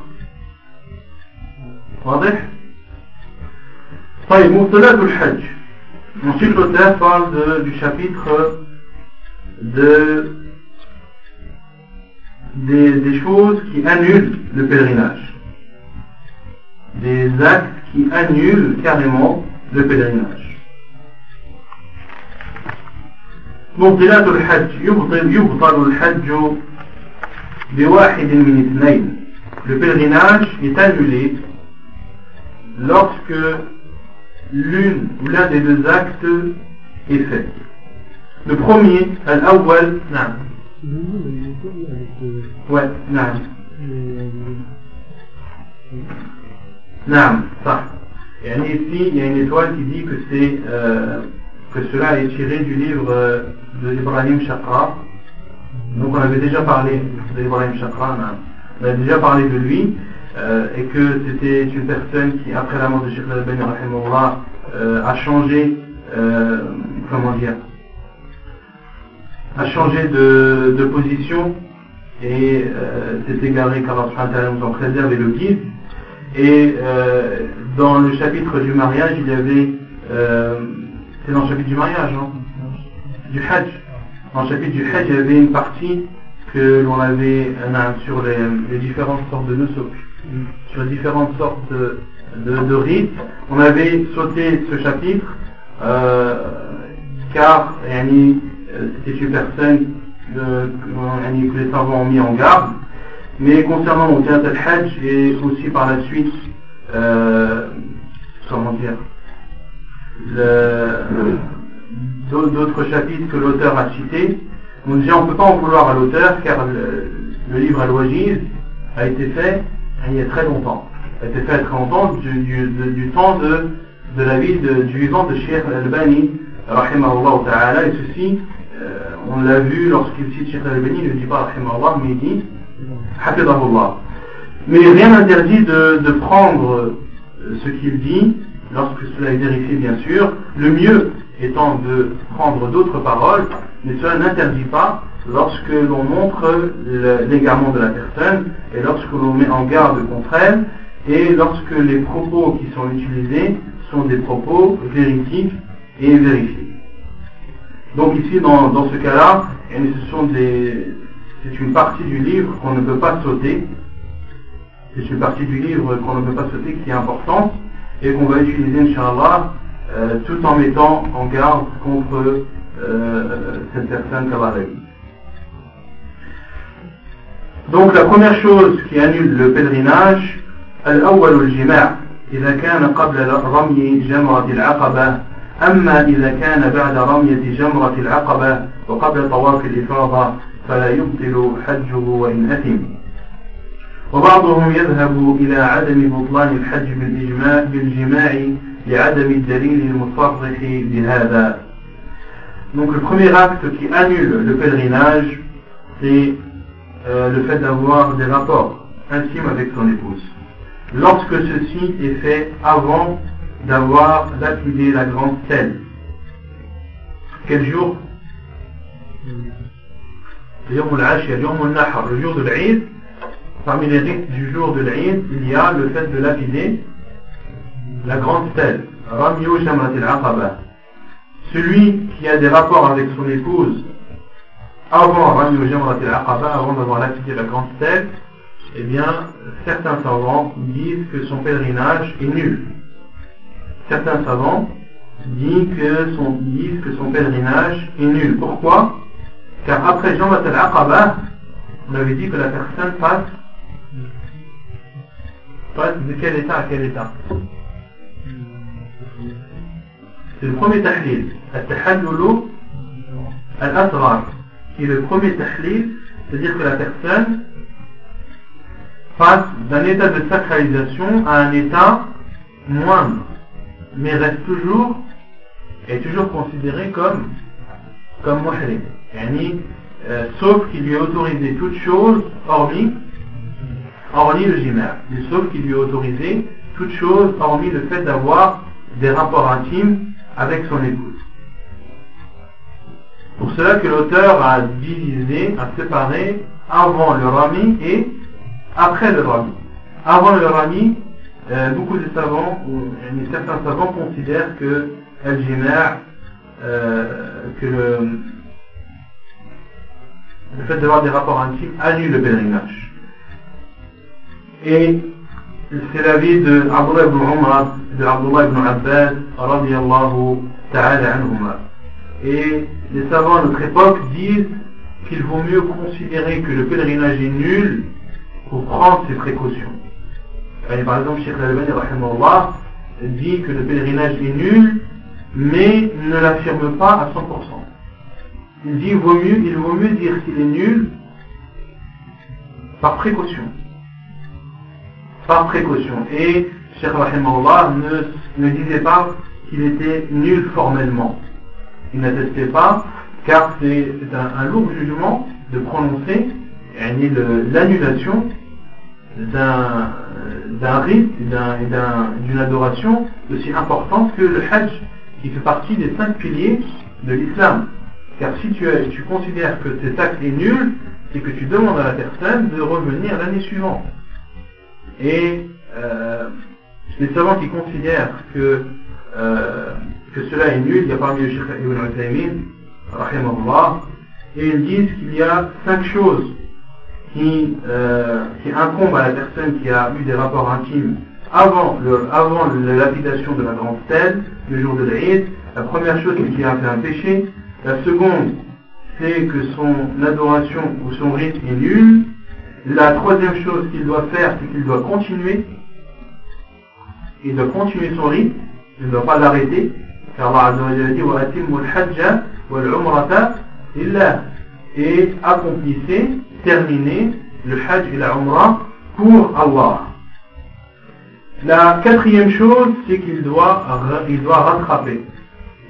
Ensuite, l'auteur parle du chapitre de, des choses qui annulent le pèlerinage des actes qui annulent carrément le pèlerinage. مبطلات الحج يبطل يبطل الحج بواحد من اثنين le pèlerinage est annulé lorsque l'une ou l'un des deux actes est fait. Le premier, al-awwal, نعم. Ouais, نعم. ça. Et ici, il y a une étoile qui dit que c'est euh, que cela est tiré du livre euh, de Ibrahim Chakra. Donc on avait déjà parlé d'Ibrahim Chakra, on avait déjà parlé de lui. et que c'était une personne qui, après la mort de Sheikh al-Albani, a changé, comment dire, a changé de, de position et euh, s'est égaré car Allah nous en préserve et le guide. Et euh, dans le chapitre du mariage, il y avait, euh, c'est dans le chapitre du mariage, non? Du Hajj. Dans le chapitre du Hajj, il y avait une partie que l'on avait sur les, différentes sortes de nusuk, sur les différentes sortes de, de, rites. On avait sauté ce chapitre euh, car c'était une personne que les savants ont mis en garde. Mais concernant théâtre al-Hajj et aussi par la suite, euh, comment dire, d'autres chapitres que l'auteur a cités, on ne peut pas en vouloir à l'auteur car le, livre Al-Wajiz a été fait il y a très longtemps. A été fait très longtemps du, temps de, la vie du vivant de Sheikh Al-Bani, rahimahullah ta'ala, et ceci euh, on l'a vu lorsqu'il cite Cheikh al-Bani, il ne dit pas Allah, mais il dit. Mais rien n'interdit de, prendre ce qu'il dit, lorsque cela est vérifié bien sûr, le mieux étant de prendre d'autres paroles, mais cela n'interdit pas lorsque l'on montre l'égarement de la personne et lorsque l'on met en garde contre elle et lorsque les propos qui sont utilisés sont des propos véridiques et vérifiés. Donc ici, dans, dans ce cas-là, ce sont des, c'est une partie du livre qu'on ne peut pas sauter. C'est une partie du livre qu'on ne peut pas sauter qui est importante et qu'on va utiliser, Inch'Allah, euh, tout en mettant en garde contre euh, cette personne cavalerie. Donc la première chose qui annule le pèlerinage, الأول الجماع إذا كان قبل رمي جمرة العقبة أما إذا كان بعد رمية جمرة العقبة وقبل طواف الإفاضة فلا يبطل حجه وإن أثم وبعضهم يذهب إلى عدم بطلان الحج بالإجماع, بالجماع لعدم الدليل المصرح بهذا Donc le premier acte qui annule le pèlerinage, c'est euh, le fait d'avoir des rapports intimes avec son épouse. Lorsque ceci est fait avant d'avoir lapidé la grande stèle. Quel jour Le jour de l'Aïd. Parmi les rites du jour de l'Aïd, il y a le fait de lapider la grande stèle. Celui qui a des rapports avec son épouse avant avant d'avoir lapidé la grande stèle, eh bien, certains savants disent que son pèlerinage est nul certains savants disent que son, disent que son pèlerinage est nul. Pourquoi? Car après Jean al-Aqaba, on avait dit que la personne passe, passe de quel état à quel état C'est le premier tahlil, al-tahallulu al-asrar, qui est le premier tahlil, c'est-à-dire que la personne passe d'un état de sacralisation à un état moindre mais reste toujours, est toujours considéré comme, comme. Euh, sauf qu'il lui est autorisé toute chose hormis, hormis le. Sauf qu'il lui est autorisé toute chose hormis le fait d'avoir des rapports intimes avec son épouse. Pour cela que l'auteur a divisé, a séparé avant le rami et après le rami. Avant le rami, euh, beaucoup de savants, ou certains savants considèrent que al euh, que le, le fait d'avoir des rapports intimes annule le pèlerinage. Et c'est l'avis de Abdullah ibn Umar, de Abdullah ibn Abbas, radiallahu ta'ala anhuma. Et les savants de notre époque disent qu'il vaut mieux considérer que le pèlerinage est nul pour prendre ses précautions par exemple, Sheikh Al-Albani dit que le pèlerinage est nul, mais ne l'affirme pas à 100%. Il dit vaut mieux, il vaut mieux dire qu'il est nul par précaution. Par précaution. Et Sheikh Rahimahullah ne, ne disait pas qu'il était nul formellement. Il n'attestait pas, car c'est un, lourd jugement de prononcer l'annulation d'un rite et d'une adoration aussi importante que le Hajj, qui fait partie des cinq piliers de l'islam. Car si tu, considères que cet acte est nul, c'est que tu demandes à la personne de revenir l'année suivante. Et euh, les savants qui considèrent que, euh, que cela est nul, il y a parmi le Sheikh Ibn Uthaymin, et ils disent qu'il y a cinq choses qui, euh, qui incombent à la personne qui a eu des rapports intimes avant, le, la lapidation de la grande stèle, le jour de l'Aïd. La première chose, c'est qu'il a fait un péché. La seconde, c'est que son adoration ou son rite est nul. La troisième chose qu'il doit faire, c'est qu'il doit continuer. Il doit continuer son rite. Il ne doit pas l'arrêter. Car Allah dit et accomplissez, terminez le Hajj et la Umrah pour Allah. La quatrième chose, c'est qu'il doit, il doit rattraper.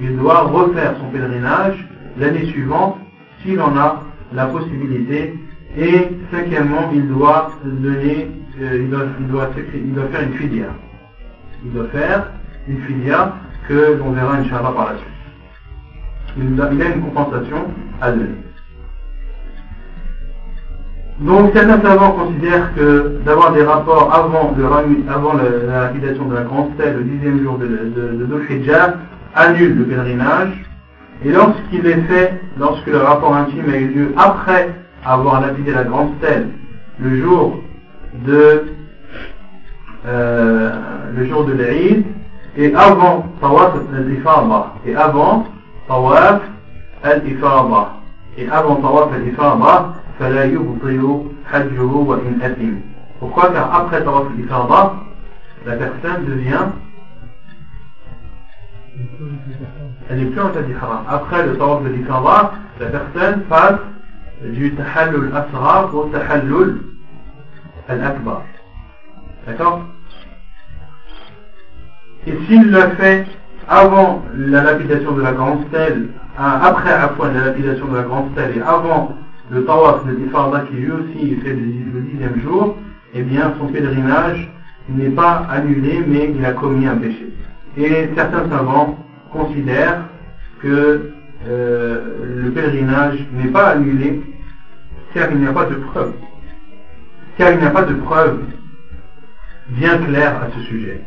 Il doit refaire son pèlerinage l'année suivante s'il en a la possibilité. Et cinquièmement, il doit donner, euh, il, doit, faire une fidia. Il doit faire une fidia que l'on verra Inch'Allah par la suite. Il a, une compensation à donner. Donc certains savants considèrent que d'avoir des rapports avant, la, lapidation de la grande stèle, le dixième jour de, de, de annule le pèlerinage. Et lorsqu'il est fait, lorsque le rapport intime a eu lieu après avoir lapidé la grande stèle, le jour de euh, le jour de l'Aïd, et avant Tawaf al-Ifada, et avant Tawaf al-Ifada, et avant Tawaf al-Ifada, pourquoi? Car après Tawaf al la personne devient elle n'est plus en haram. Après le Tawaf al la personne passe du Tahallul Asrar au Tahallul Al-Akbar. D'accord? Et s'il le fait avant la lapidation de la grande stèle, après à la lapidation de la grande stèle et avant le tawaf de Ifarda qui lui aussi fait le dixième jour, eh bien son pèlerinage n'est pas annulé mais il a commis un péché. Et certains savants considèrent que euh, le pèlerinage n'est pas annulé car il n'y a pas de preuve. Car il n'y a pas de preuve bien claire à ce sujet.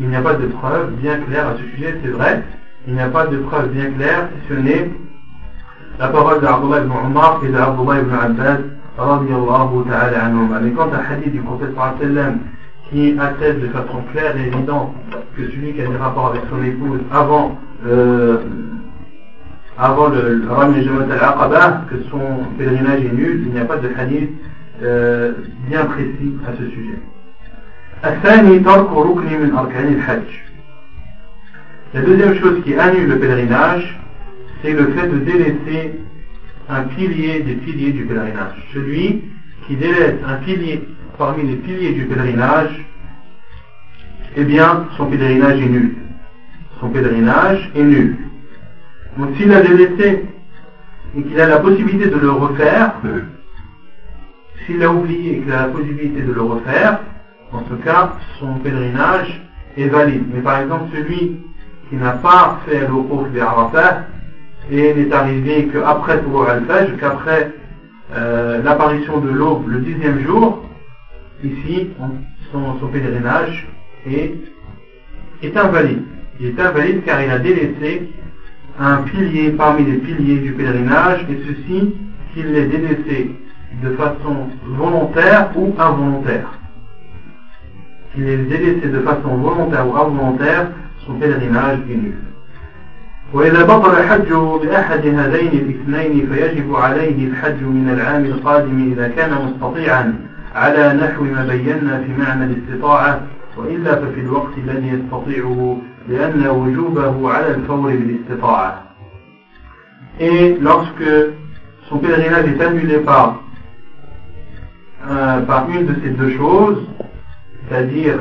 Il n'y a pas de preuve bien claire à ce sujet, c'est vrai. Il n'y a pas de preuve bien claire si ce n'est la parole d'Abdullah ibn Omar et d'Abdullah ibn Abbas ta'ala anhum. Mais quant à hadith du prophète qui atteste de façon claire et évidente que celui qui a des rapports avec son épouse avant euh, avant le, Jamat al-Aqaba, que son pèlerinage est nul, il n'y a pas de hadith euh, bien précis à ce sujet. La deuxième chose qui annule le pèlerinage, c'est le fait de délaisser un pilier des piliers du pèlerinage. Celui qui délaisse un pilier parmi les piliers du pèlerinage, eh bien, son pèlerinage est nul. Son pèlerinage est nul. Donc s'il a délaissé et qu'il a la possibilité de le refaire, s'il a oublié et qu'il a la possibilité de le refaire, en ce cas, son pèlerinage est valide. Mais par exemple, celui qui n'a pas fait le ouf de Arafat, et n'est arrivé qu'après Tour al-Fajr, qu'après euh, l'apparition de l'aube le dixième jour, ici, son, son pèlerinage est, est invalide. Il est invalide car il a délaissé un pilier parmi les piliers du pèlerinage, et ceci qu'il l'ait délaissé de façon volontaire ou involontaire. Qu'il l'ait délaissé de façon volontaire ou involontaire, son pèlerinage est nul. وإذا بطل الحج بأحد هذين الاثنين فيجب عليه الحج من العام القادم إذا كان مستطيعا على نحو ما بينا في معنى الاستطاعة وإلا ففي الوقت الذي يستطيعه لأن وجوبه على الفور بالاستطاعة. Et lorsque son pèlerinage est annulé par, euh, par une de ces deux choses, c'est-à-dire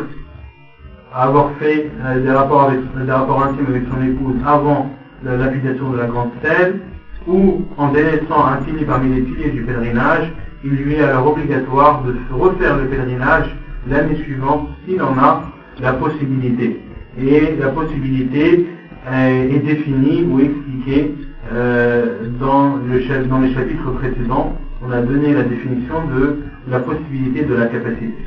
avoir fait euh, des, rapports avec, des rapports intimes avec son épouse avant la lapidation de la grande stèle, ou en délaissant un pilier parmi les piliers du pèlerinage, il lui est alors obligatoire de refaire le pèlerinage l'année suivante s'il en a la possibilité. Et la possibilité euh, est définie ou expliquée euh, dans, dans les chapitres précédents. On a donné la définition de la possibilité de la capacité.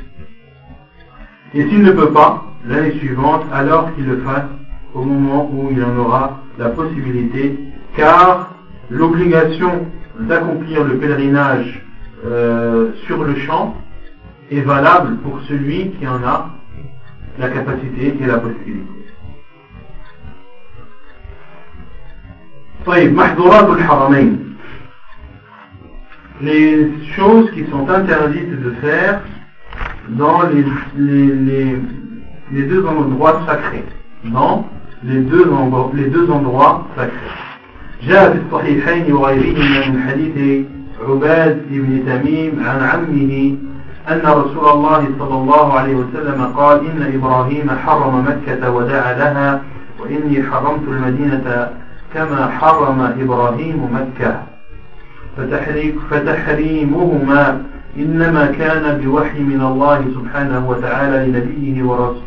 Et s'il ne peut pas, l'année suivante, alors qu'il le fasse au moment où il en aura la possibilité, car l'obligation d'accomplir le pèlerinage euh, sur le champ est valable pour celui qui en a la capacité et la possibilité. les choses qui sont interdites de faire dans les, les, les, deux endroits sacrés. Dans les deux, les deux endroits sacrés. عباد بن تميم عن عمه أن رسول الله صلى الله عليه وسلم قال إن إبراهيم حرم مكة ودعا لها وإني حرمت المدينة كما حرم إبراهيم مكة. فتحريمهما إنما كان بوحي من الله سبحانه وتعالى لنبيه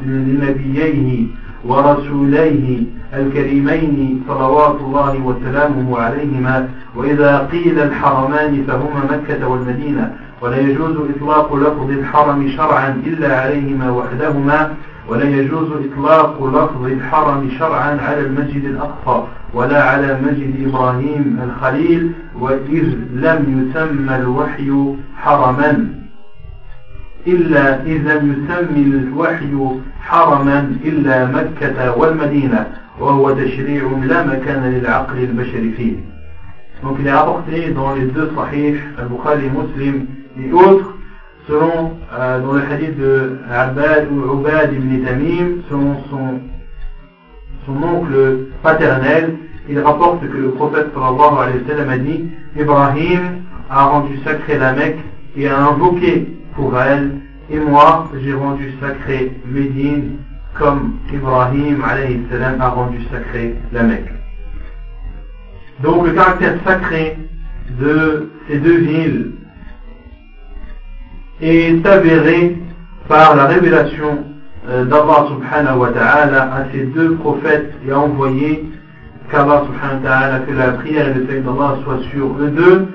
لنبييه ورسوليه الكريمين صلوات الله وسلامه عليهما وإذا قيل الحرمان فهما مكة والمدينة ولا يجوز إطلاق لفظ الحرم شرعا إلا عليهما وحدهما ولا يجوز إطلاق لفظ الحرم شرعا على المسجد الأقصى ولا على مسجد إبراهيم الخليل وإذ لم يسمى الوحي حرما. إلا إذ لم يسمي الوحي حرما إلا مكة والمدينة وهو تشريع لا مكان للعقل البشري فيه Donc il est rapporté dans les deux sahih, Al-Bukhari Muslim et autres, selon euh, dans le hadith de Abad ou Ubad ibn Tamim, selon son, son oncle paternel, il rapporte que le prophète sallallahu alayhi wa sallam a dit Ibrahim a rendu sacré la Mecque et a invoqué pour elle, et moi j'ai rendu sacré Médine comme Ibrahim salam a rendu sacré la Mecque. Donc le caractère sacré de ces deux villes est avéré par la révélation euh, d'Allah subhanahu wa ta'ala à ces deux prophètes et a envoyé qu'Allah que la prière et le salut d'Allah soient sur eux deux.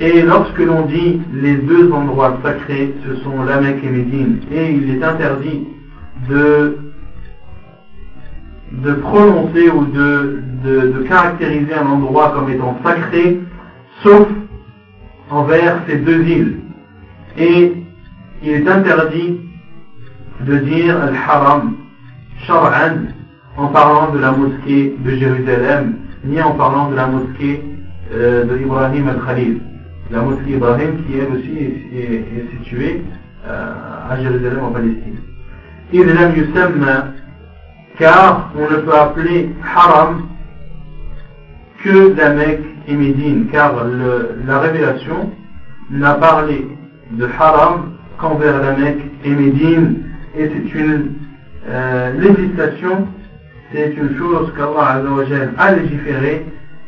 Et lorsque l'on dit les deux endroits sacrés, ce sont la Mecque et Médine, et il est interdit de, de prononcer ou de, de, caractériser un endroit comme étant sacré, sauf envers ces deux îles. Et il est interdit de dire Al-Haram, Shar'an, en parlant de la mosquée de Jérusalem, ni en parlant de la mosquée euh, de Ibrahim al-Khalil. La mosquée Ibrahim qui elle aussi est, située euh, à Jérusalem en Palestine. Idlam yusamma, car on ne peut appeler Haram que la Mecque et Médine, car la révélation n'a parlé de Haram qu'envers la Mecque et Médine, et c'est une euh, législation, c'est une chose qu'Allah a légiféré,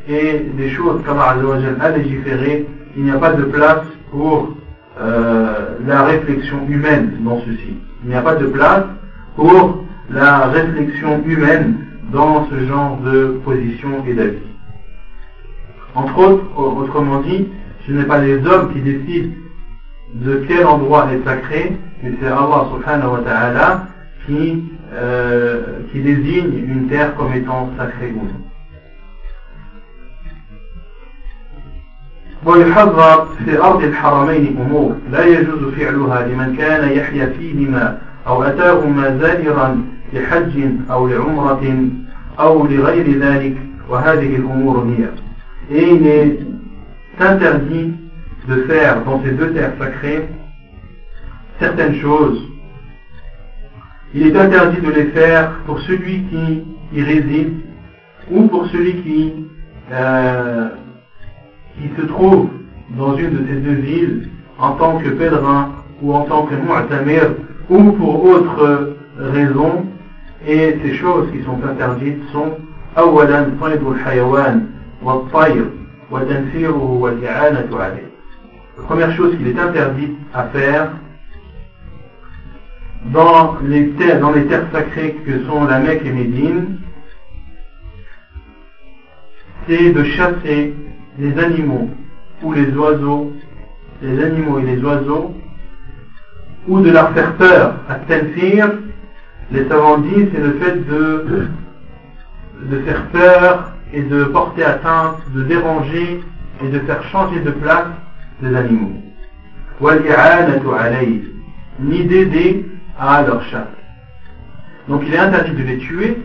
et des choses qu'Allah a légiféré, il n'y a pas de place pour euh, la réflexion humaine dans ceci. Il n'y a pas de place pour la réflexion humaine dans ce genre de position et d'avis. Entre autres, autrement dit, ce n'est pas les hommes qui décident de quel endroit est sacré, mais c'est Allah subhanahu wa ta'ala qui, euh, qui désigne une terre comme étant sacrée ou non. ويحذر في أرض الحرمين أمور لا يجوز فعلها لمن كان يحيا فيهما أو أتاهما زائرا لحج أو لعمرة أو لغير ذلك وهذه الأمور هي Et il est interdit de faire dans ces deux terres sacrées certaines choses. Il est interdit de les faire pour celui qui y réside ou pour celui qui, euh, qui se trouve dans une de ces deux villes en tant que pèlerin ou en tant que mu'tamir ou pour autre raison. Et ces choses qui sont interdites sont أولا صيد الحيوان والطير وتنفيره والإعانة عليه La première chose qu'il est interdit à faire dans les terres, dans les terres sacrées que sont la Mecque et Médine, c'est de chasser les animaux ou les oiseaux, les animaux et les oiseaux, ou de leur faire peur. À tenfir, les savants disent, c'est le fait de, de faire peur et de porter atteinte, de déranger et de faire changer de place les animaux. Ni d'aider à leur chasse. Donc il est interdit de les tuer,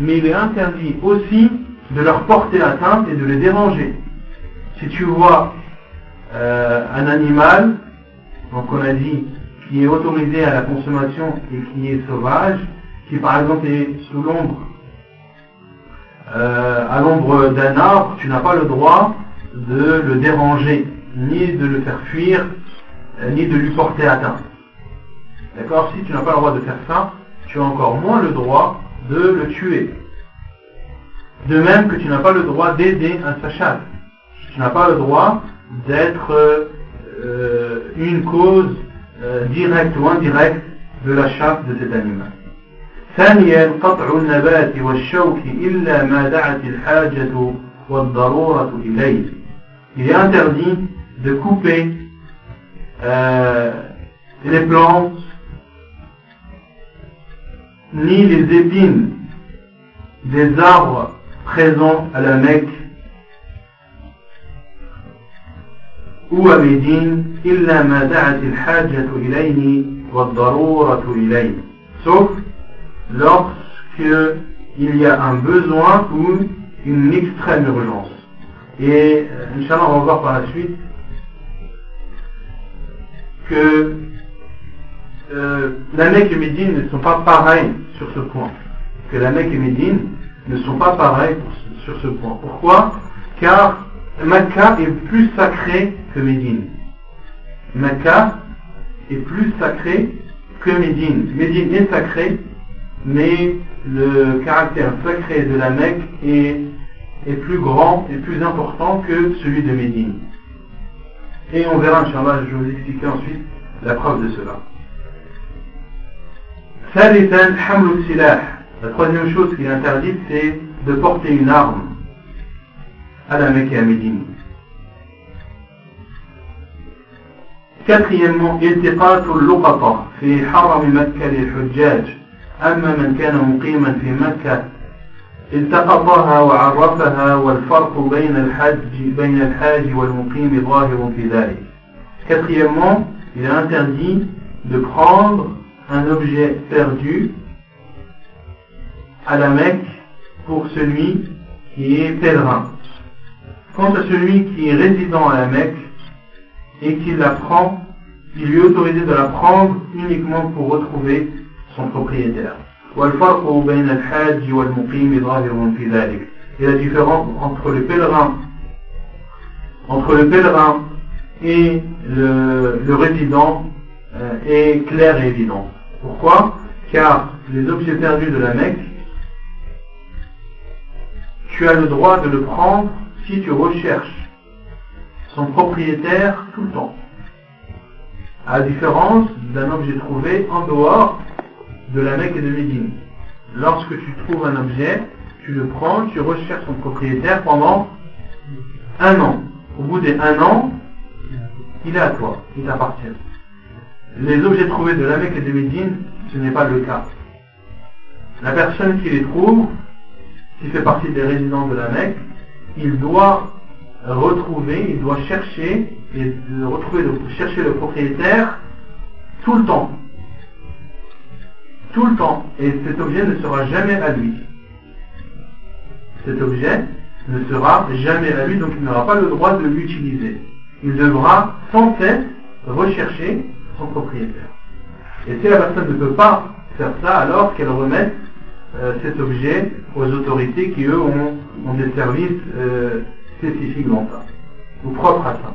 mais il est interdit aussi de leur porter atteinte et de les déranger. Si tu vois euh, un animal, donc on a dit, qui est autorisé à la consommation et qui est sauvage, qui par exemple est sous l'ombre, euh, à l'ombre d'un arbre, tu n'as pas le droit de le déranger, ni de le faire fuir, euh, ni de lui porter atteinte. D'accord? Si tu n'as pas le droit de faire ça, tu as encore moins le droit de le tuer. De même que tu n'as pas le droit d'aider un sa Tu n'as pas le droit d'être euh, une cause euh, directe ou indirecte de la chasse de cet animal. ثانيا قطع النبات والشوك إلا ما دعت الحاجة والضرورة إليه. Il est interdit de couper euh, les plantes ni les épines des arbres présents à la Mecque ou à Médine, إلا ما دعت الحاجة إليه والضرورة إليه. Sauf lorsque il y a un besoin ou une extrême urgence. Et euh, Inch'Allah, on va voir par la suite que euh, la Mecque et Médine ne sont pas pareils sur ce point. Que la Mecque et Médine ne sont pas pareils sur ce point. Pourquoi Car Mecca est plus sacré que Médine. Mecca est plus sacré que Médine. Médine est sacré, mais le caractère sacré de la Mecque est, est plus grand et plus important que celui de Médine. Et on verra, Inch'Allah, je vais vous expliquer ensuite la preuve de cela. La troisième chose qui est interdite, c'est de porter une arme à Médine. Quatrièmement, التقاط اللقطة في حرم مكة للحجاج أما من كان مقيما في مكة التقطها وعرفها والفرق بين الحج بين الحاج والمقيم ظاهر في ذلك. Quatrièmement, il est interdit de prendre un objet perdu à la Mecque pour celui qui est pèlerin. Quant à celui qui est résident à la Mecque et qui la prend, il lui est autorisé de la prendre uniquement pour retrouver son propriétaire. Et la différence entre le pèlerin, entre le pèlerin et le, résident euh, est claire et évidente. Pourquoi? Car les objets perdus de la Mecque, tu as le droit de le prendre si tu recherches son propriétaire tout le temps. À la différence d'un objet trouvé en dehors de la Mecque et de Médine. Lorsque tu trouves un objet, tu le prends, tu recherches son propriétaire pendant un an. Au bout d'un an, il est à toi, il t'appartient. Les objets trouvés de la Mecque et de Médine, ce n'est pas le cas. La personne qui les trouve, qui fait partie des résidents de la Mecque, il doit retrouver, il doit chercher et de retrouver, chercher le propriétaire tout le temps. Tout le temps. Et cet objet ne sera jamais à lui. Cet objet ne sera jamais à lui, donc il n'aura pas le droit de l'utiliser. Il devra sans cesse rechercher son propriétaire. Et si la personne ne peut pas faire ça, alors qu'elle remette cet objet aux autorités qui, eux, ont, des services euh, spécifiques dans ça, ou propres à ça.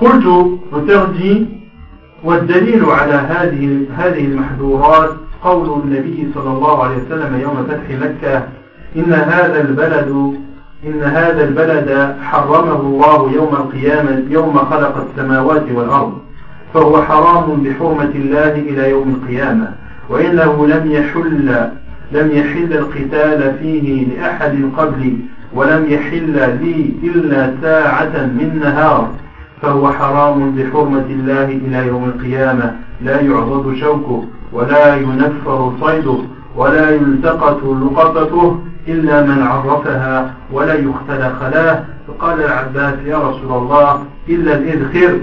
قلت dit والدليل على هذه هذه المحظورات قول النبي صلى الله عليه وسلم يوم فتح مكة إن هذا البلد إن هذا البلد حرمه الله يوم القيامة يوم خلق السماوات والأرض فهو حرام بحرمة الله إلى يوم القيامة وإنه لم يحل لم يحل القتال فيه لأحد قبلي ولم يحل لي إلا ساعة من نهار فهو حرام بحرمة الله إلى يوم القيامة. لا يعضد شوكه ولا ينفر صيده ولا يلتقط لقطته إلا من عرفها ولا يختل خلاه. فقال العباس يا رسول الله إلا الإذخر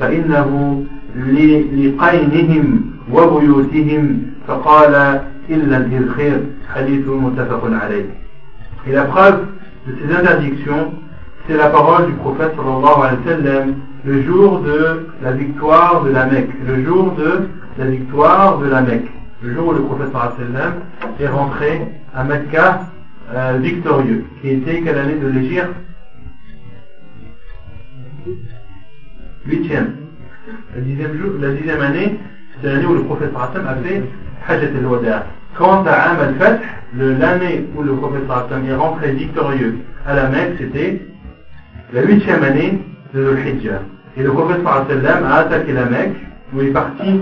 فإنه لقينهم وبيوتهم فقال إلا الإذخر حديث متفق عليه Et la preuve de ces interdictions, c'est la parole du prophète sallallahu alayhi wa sallam le jour de la victoire de la Mecque, le jour de la victoire de la Mecque, le jour où le prophète sallallahu alayhi wa sallam est rentré à Mecca euh, victorieux, qui était quelle année de l'Égypte Huitième. La dixième, jour, la dixième année, c'est l'année où le prophète a fait Hajjat al-Wada. Quant à Am al-Fath, l'année où le prophète est rentré victorieux à la Mecque, c'était la huitième année de l'Hijjah. Et le prophète a attaqué la Mecque, où il est parti,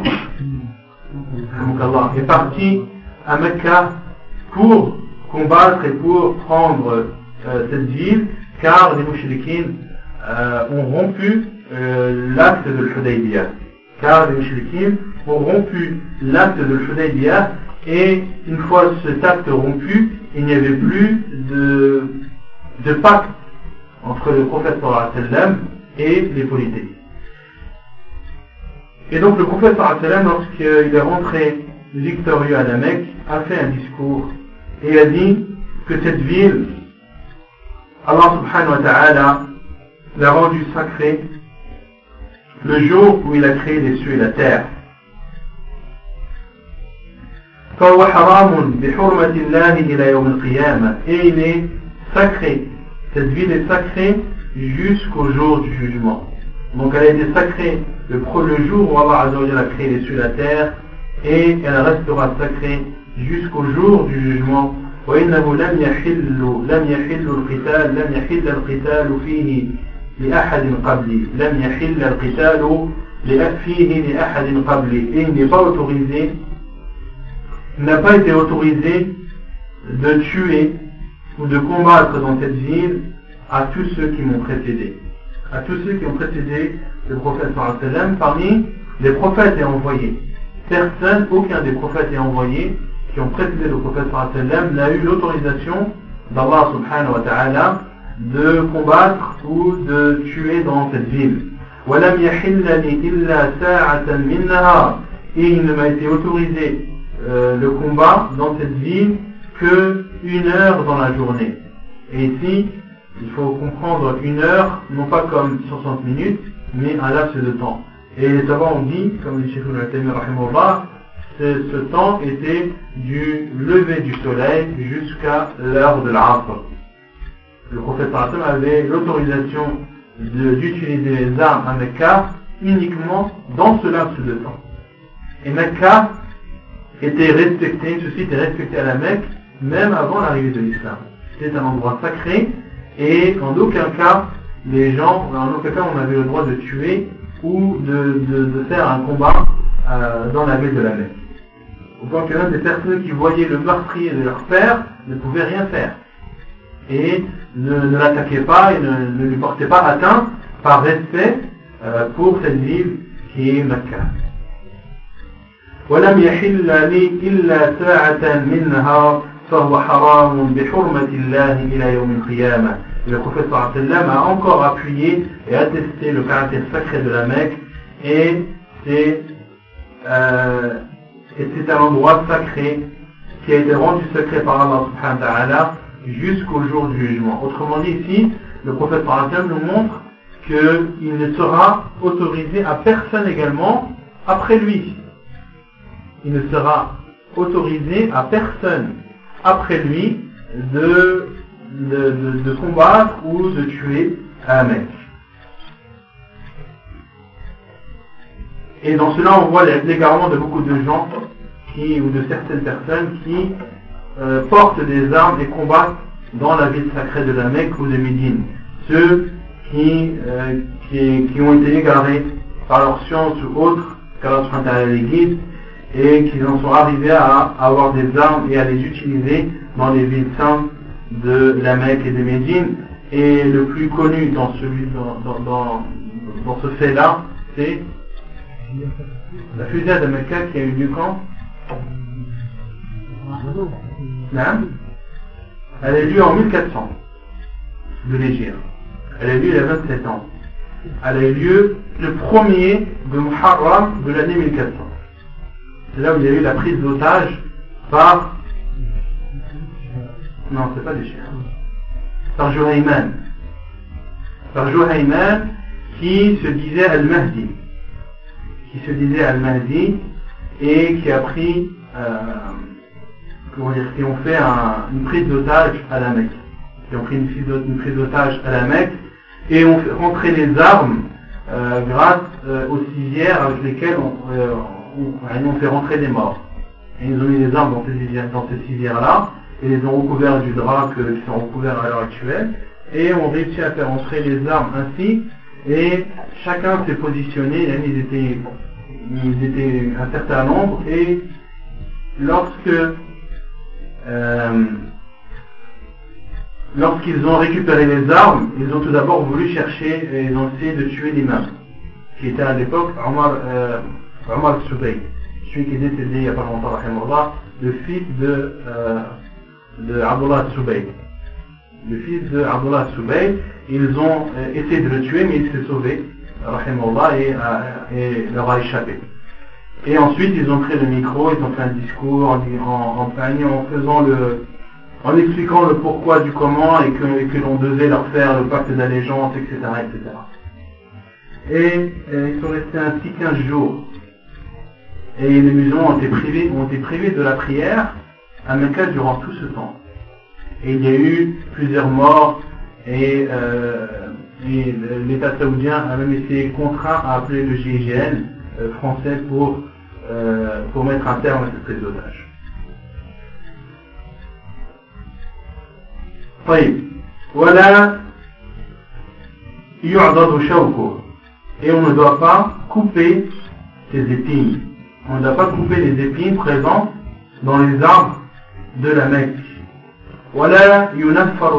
est parti à Mecca pour combattre et pour prendre euh, cette ville, car les mouchriquins euh, ont rompu euh, l'acte de l'Hudaybiyah. Car les mouchriquins ont rompu l'acte de l'Hudaybiyah et une fois cet acte rompu, il n'y avait plus de, de pacte entre le prophète sallam et les polythéistes. Et donc le prophète sallam, lorsqu'il est rentré victorieux à la Mecque, a fait un discours et a dit que cette ville, Allah subhanahu wa ta'ala l'a rendue sacrée le jour où il a créé les cieux et la terre فهو حرام بحرمة الله إلى يوم القيامة et il est sacré cette ville est sacrée jusqu'au jour du jugement donc elle a été sacrée le, le jour où Allah a créé les cieux et la terre et elle restera sacrée jusqu'au jour du jugement وإنه لم يحل لم يحل القتال لم يحل القتال فيه لأحد قبلي لم يحل القتال فيه لأحد قبلي et il n'est pas autorisé n'a pas été autorisé de tuer ou de combattre dans cette ville à tous ceux qui m'ont précédé. À tous ceux qui ont précédé le prophète sallam parmi les prophètes et envoyés. Personne, aucun des prophètes et envoyés qui ont précédé le prophète sallam n'a eu l'autorisation d'Allah subhanahu wa ta'ala de combattre ou de tuer dans cette ville. Et il ne m'a été autorisé euh, le combat dans cette ville que une heure dans la journée. Et ici, il faut comprendre une heure, non pas comme 60 minutes, mais un laps de temps. Et les savants ont dit, comme le Cheikh ce temps était du lever du soleil jusqu'à l'heure de l'Asr. Le prophète avait l'autorisation d'utiliser les armes à Mecca uniquement dans ce laps de temps. Et Mecca était respecté, ceci était respecté à la Mecque même avant l'arrivée de l'islam. C'était un endroit sacré et en aucun cas les gens, en aucun cas on avait le droit de tuer ou de, faire un combat euh, dans la ville de la Mecque au point que même des personnes qui voyaient le meurtrier de leur père ne pouvaient rien faire. Et ne, l'attaquaient pas et ne, lui portaient pas atteinte par respect euh, pour cette ville qui est Mecca. ولم يحل لي إلا ساعة منها فهو حرام بحرمة الله إلى يوم القيامة. Le prophète sallam a encore appuyé et attesté le caractère sacré de la Mecque et c'est euh, et c'est un endroit sacré qui a été rendu sacré par Allah subhanahu wa ta'ala jusqu'au jour du jugement. Autrement dit, ici, le prophète sallallahu nous montre qu'il ne sera autorisé à personne également après lui. Il ne sera autorisé à personne après lui de, combattre ou de tuer un mec. Et dans cela, on voit l'égarement de beaucoup de gens qui, ou de certaines personnes qui euh, portent des armes et combattent dans la ville sacrée de la Mecque ou de Médine. Ceux qui, euh, ont été égarés par leur science ou autre qu'Allah les guide et qui en sont arrivés à avoir des armes et à les utiliser dans les villes saintes de la Mecque et de Médine. Et le plus connu dans, celui, dans, dans, dans ce fait-là, c'est la fusée de Mecca qui a eu lieu quand? Elle a eu lieu en 1400 de l'Égypte. Elle a eu lieu il y a 27 ans. Elle a eu lieu le premier de Muharram de l'année 1400. C'est là où il y a eu la prise d'otage par... Non, c'est pas des chiens. Par Juhayman. Par Juhayman qui se disait Al-Mahdi. Qui se disait Al-Mahdi et qui a pris... Euh, comment dire, qui ont fait une prise d'otage à la Mecque. Qui ont pris une prise d'otage à la Mecque et ont fait rentrer les armes euh, grâce euh, aux civières avec lesquelles euh, on, ont fait rentrer des morts. Ils ont mis les armes dans ces civières-là et les ont recouverts du drap qui sont recouverts à l'heure actuelle et ont réussi à faire entrer les armes ainsi et chacun s'est positionné, ils étaient, ils étaient un certain nombre et lorsque euh, lorsqu'ils ont récupéré les armes, ils ont tout d'abord voulu chercher, et ils ont essayé de tuer l'imam, qui était à l'époque euh, Omar Subay, celui qui est décédé il n'y a pas longtemps, le fils de, euh, de Abdullah. Le fils de Abdullah ils ont euh, essayé de le tuer, mais il s'est sauvé, et, euh, et leur a échappé. Et ensuite, ils ont pris le micro, ils ont fait un discours en, en, en faisant le, en expliquant le pourquoi du comment et que, l'on devait leur faire le pacte d'allégeance, etc., etc. Et, ils sont restés ainsi 15 jours. Et les musulmans ont été privés, ont été privés de la prière à Mecca durant tout ce temps. Et il y a eu plusieurs morts et, euh, l'État saoudien a même été contraint à appeler le GIGN euh, français pour, euh, pour mettre un terme à cette prise d'otage. Voilà et on ne doit pas couper ses épines on ne doit pas couper les épines présentes dans les arbres de la Mecque. Voilà yunaffar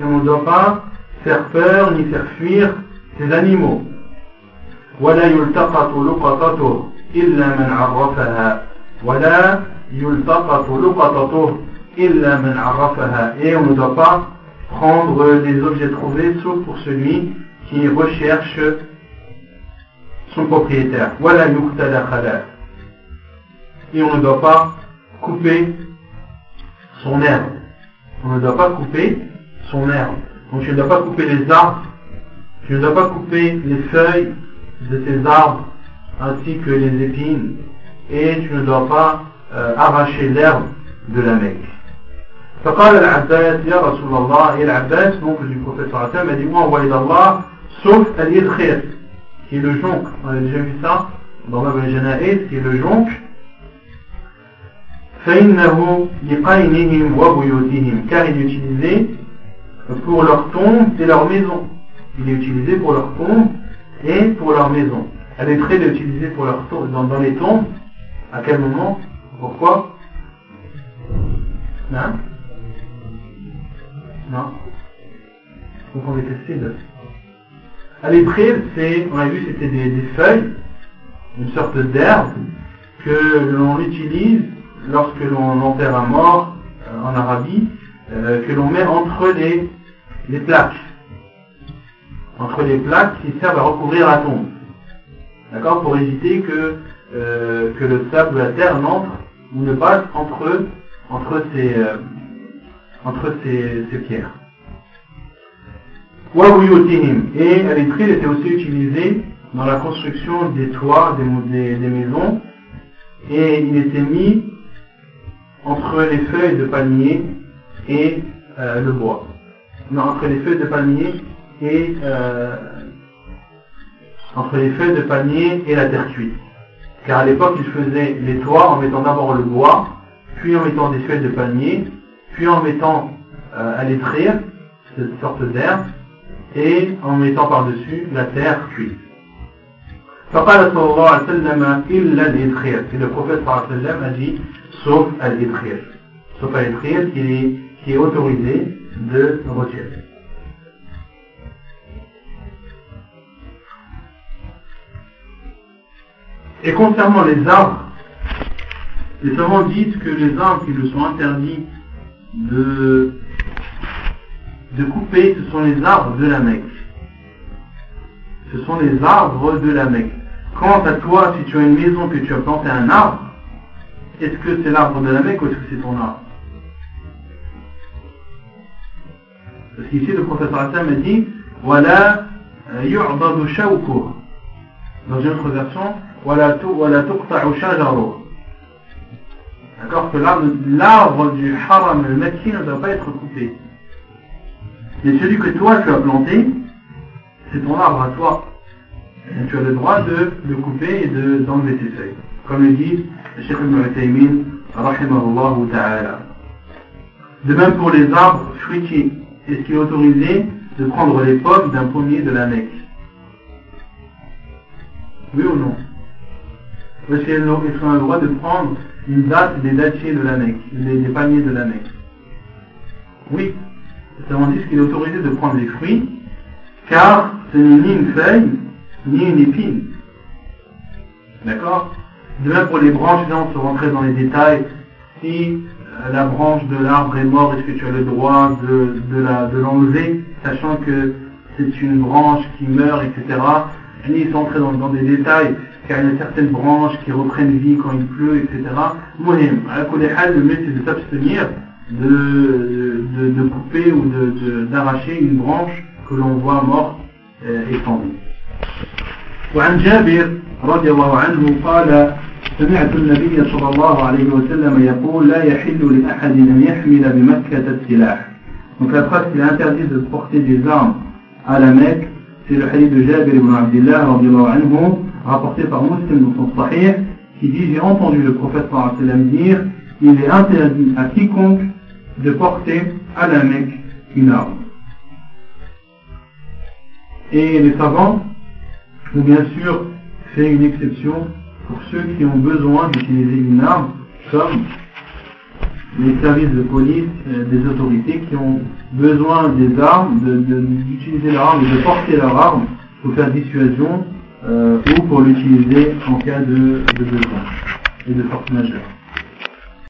Et on ne doit pas faire peur ni faire fuir ces animaux. Voilà illa. Voilà illa. Et on ne doit pas prendre les objets trouvés sauf pour celui qui recherche son propriétaire ولا يقتل خلاف et on ne doit pas couper son herbe on ne doit pas couper son herbe donc tu ne dois pas couper les arbres tu ne dois pas couper les feuilles de ces arbres ainsi que les épines et tu ne dois pas euh, arracher l'herbe de la Mecque. فقال العباس يا رسول الله et l'Abbas, donc du prophète sallam, a dit moi envoyé d'Allah sauf al-idkhir qui est le jonc on a déjà vu ça dans la Janaïs qui est le jonc فإنه لقينهم وبيوتهم car il est utilisé pour leur tombe et leur maison il est utilisé pour leur tombe et pour leur maison. Elle est très utilisée pour leur dans, dans les tombes. À quel moment Pourquoi Non Non Vous pouvez tester À l'épreuve, c'est, on a vu, c'était des, feuilles, une sorte d'herbe que l'on utilise lorsque l'on enterre un mort euh, en Arabie, euh, que l'on met entre les, plaques entre les plaques qui servent à recouvrir la tombe. D'accord Pour éviter que, euh, que le sable ou la terre n'entre ou ne passe entre, entre, ces, entre ces pierres. Et l'électricité était aussi utilisée dans la construction des toits des, des, maisons et il était mis entre les feuilles de palmier et euh, le bois. Non, entre les feuilles de palmier et euh, entre les feuilles de et la terre cuite. Car à l'époque, ils faisaient les toits en mettant d'abord le bois, puis en mettant des feuilles de palmier, puis en mettant à l'étrir, cette sorte d'herbe, et en mettant par-dessus la terre cuite. فقال صلى الله عليه وسلم إلا الإدخير et le prophète صلى الله عليه وسلم a dit sauf al-idkhir sauf al-idkhir qui est, qui est autorisé de retirer et concernant les arbres les savants disent que les arbres qui nous sont interdits de, de couper, ce sont les arbres de la Mecque. Ce sont les arbres de la Mecque. Quant à toi, si tu as une maison que tu as planté un arbre, est-ce que c'est l'arbre de la Mecque ou est-ce que c'est ton arbre Parce qu'ici, le professeur Hassan a dit Voilà, yu'badu shawkuh. Dans une autre version, Voilà tuqta'u shajaruh. D'accord Que l'arbre du haram al-makki ne doit pas être coupé. Mais celui que toi tu as planté, c'est ton arbre à toi. Tu as le droit de le couper et d'enlever tes feuilles. Comme le dit le Cheikh Ibn rahimahullah ta'ala. De même pour les arbres fruitiers, est-ce qu'il est autorisé de prendre les pommes d'un pommier de la Mecque Oui ou non? Est-ce qu'ils ont le droit de prendre une date des dattiers de la Mecque, des, paniers de la Mecque. Oui, dire qu'il est autorisé de prendre les fruits, car ce n'est ni une feuille, ni une épine. D'accord? De même pour les branches, là on se rentrer dans les détails. Si euh, la branche de l'arbre est morte, est-ce que tu as le droit de, l'enlever, sachant que c'est une branche qui meurt, etc. Ni s'entrer dans, dans des détails car il y a certaines branches qui reprennent vie quand il pleut, etc. Mohim, le mieux c'est de s'abstenir de, de, de, couper ou d'arracher une branche que l'on voit morte et fendue. وعن جابر رضي الله عنه قال سمعت النبي صلى الله عليه وسلم يقول لا يحل لأحد أن يحمل بمكة السلاح Donc la preuve qu'il est interdit de porter des armes à la Mecque, c'est le hadith de Jabir ibn Abdullah radiallahu anhu rapporté par Muslim dans son Sahih, qui dit J'ai entendu le prophète sallam dire Il est interdit à quiconque de porter à la Mecque une arme. Et les savants ont bien sûr fait une exception pour ceux qui ont besoin d'utiliser une arme, comme les services de police, euh, des autorités qui ont besoin des armes, d'utiliser leur arme de porter leur arme pour faire dissuasion euh, ou pour l'utiliser en cas de, de besoin et de force majeure.